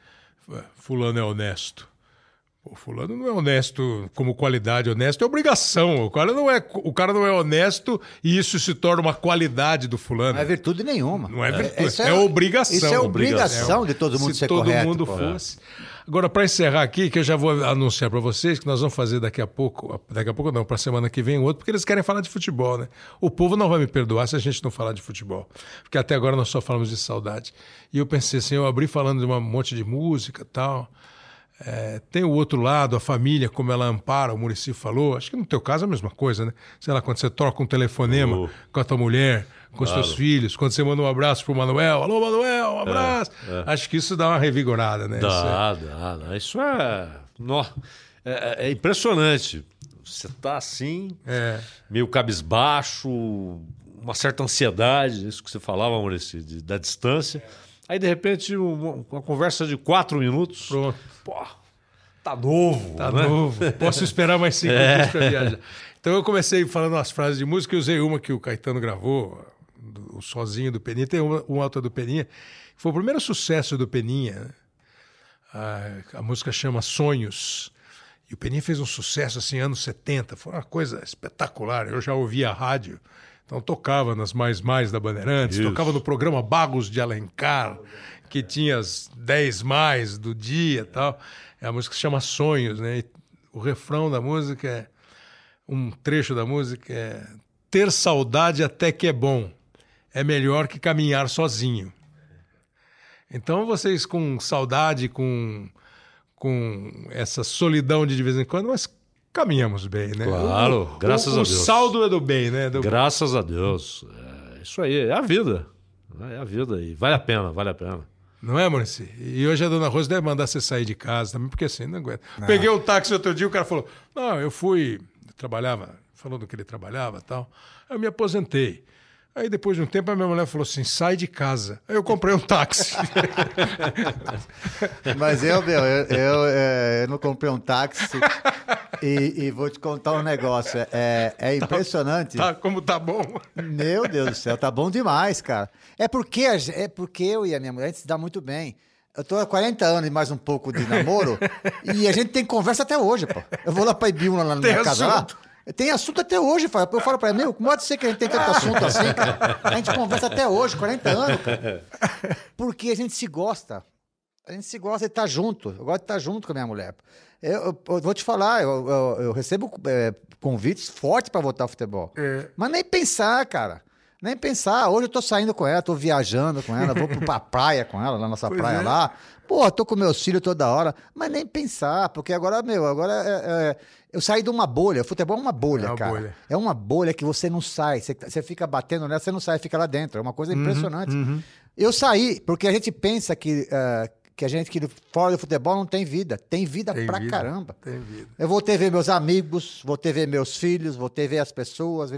Fulano é honesto. Pô, fulano não é honesto como qualidade, honesto é obrigação. O cara não é, o cara não é honesto e isso se torna uma qualidade do fulano. Não é virtude nenhuma. Não é virtude, é, é, é, obrigação. Isso é obrigação é, de todo mundo se ser todo correto. todo mundo pô. fosse. Agora, para encerrar aqui, que eu já vou anunciar para vocês que nós vamos fazer daqui a pouco, daqui a pouco não, para a semana que vem outro, porque eles querem falar de futebol, né? O povo não vai me perdoar se a gente não falar de futebol, porque até agora nós só falamos de saudade. E eu pensei assim, eu abri falando de um monte de música tal. É, tem o outro lado, a família, como ela ampara, o Murici falou. Acho que no teu caso é a mesma coisa, né? Sei lá, quando você troca um telefonema oh. com a tua mulher, com claro. os seus filhos, quando você manda um abraço pro Manuel, alô Manuel, um abraço. É, é. Acho que isso dá uma revigorada, né? Dá, isso é... dá, Isso é... Nó, é, é impressionante. Você tá assim, é. meio cabisbaixo, uma certa ansiedade, isso que você falava, Maurício, de, da distância. Aí, de repente, uma, uma conversa de quatro minutos. Pronto. Pô, tá novo. Tá né? novo. Posso esperar mais cinco é. minutos para viajar. Então eu comecei falando umas frases de música e usei uma que o Caetano gravou, o Sozinho do Peninha, tem uma, uma outra do Peninha, foi o primeiro sucesso do Peninha. A, a, música chama Sonhos. E o Peninha fez um sucesso assim, anos 70, foi uma coisa espetacular. Eu já ouvia a rádio, então tocava nas Mais Mais da Bandeirantes, Isso. tocava no programa Bagos de Alencar, que tinha as 10 mais do dia e tal. É a música se chama Sonhos, né? E o refrão da música é um trecho da música é ter saudade até que é bom é melhor que caminhar sozinho. Então vocês com saudade, com, com essa solidão de de vez em quando, mas caminhamos bem, né? Claro, o, graças o, a Deus. O saldo é do bem, né? Do... Graças a Deus. É isso aí, é a vida. É a vida e vale a pena, vale a pena. Não é, Maurício? E hoje a dona Rosa deve mandar você sair de casa também, porque assim, não aguenta. Não. Peguei um táxi outro dia, o cara falou: Não, eu fui, trabalhava, falou do que ele trabalhava tal. Eu me aposentei. Aí depois de um tempo a minha mulher falou assim: sai de casa. Aí eu comprei um táxi. Mas eu, meu, eu, eu, é, eu não comprei um táxi e, e, vou te contar um negócio. É, é tá impressionante. Tá, tá, como tá bom. Meu Deus do céu, tá bom demais, cara. É porque, é porque eu e a minha mulher a gente se dá muito bem. Eu tô há 40 anos e mais um pouco de namoro e a gente tem conversa até hoje, pô. Eu vou lá pra Ibiúna, lá na minha casa lá. Tem assunto até hoje, Eu falo pra ele, meu, pode ser que a gente tenha tanto assunto assim, cara? A gente conversa até hoje, 40 anos, cara. Porque a gente se gosta. A gente se gosta de estar junto. Eu gosto de estar junto com a minha mulher. Eu, eu, eu vou te falar, eu, eu recebo é, convites fortes para voltar ao futebol. É. Mas nem pensar, cara. Nem pensar. Hoje eu tô saindo com ela, tô viajando com ela, vou pra praia com ela, na nossa pois praia é. lá. Pô, tô com meus filhos toda hora. Mas nem pensar, porque agora, meu, agora é, é, eu saí de uma bolha. O futebol é uma bolha, é uma cara. Bolha. É uma bolha que você não sai. Você, você fica batendo nela, você não sai, fica lá dentro. É uma coisa uhum, impressionante. Uhum, uhum. Eu saí, porque a gente pensa que, uh, que a gente que fora do futebol não tem vida. Tem vida tem pra vida, caramba. Tem vida. Eu vou ter ver meus amigos, vou ter ver meus filhos, vou ter ver as pessoas.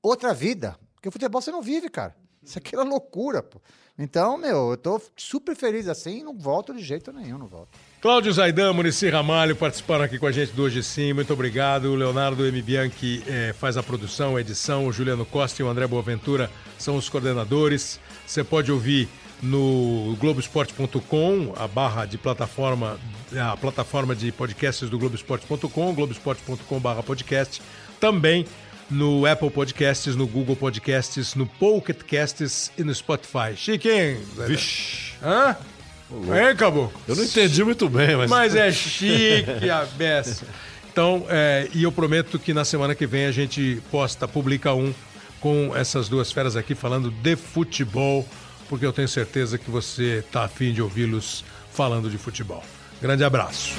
Outra vida. Porque o futebol você não vive, cara. Isso aqui é loucura, pô. Então, meu, eu tô super feliz assim não volto de jeito nenhum, não volto. Cláudio Zaidan, Murici Ramalho participaram aqui com a gente do Hoje Sim, muito obrigado. O Leonardo M. Bianchi eh, faz a produção, a edição, o Juliano Costa e o André Boaventura são os coordenadores. Você pode ouvir no Globoesporte.com, a barra de plataforma, a plataforma de podcasts do Globoesporte.com, globoesporte.com barra podcast. Também no Apple Podcasts, no Google Podcasts, no Pocket Casts e no Spotify. Chiquinho! Vixe! Hã? Hein, Caboclo? Eu não entendi muito bem, mas... Mas é chique a beça. Então, é, e eu prometo que na semana que vem a gente posta, publica um com essas duas feras aqui falando de futebol porque eu tenho certeza que você está afim de ouvi-los falando de futebol. Grande abraço.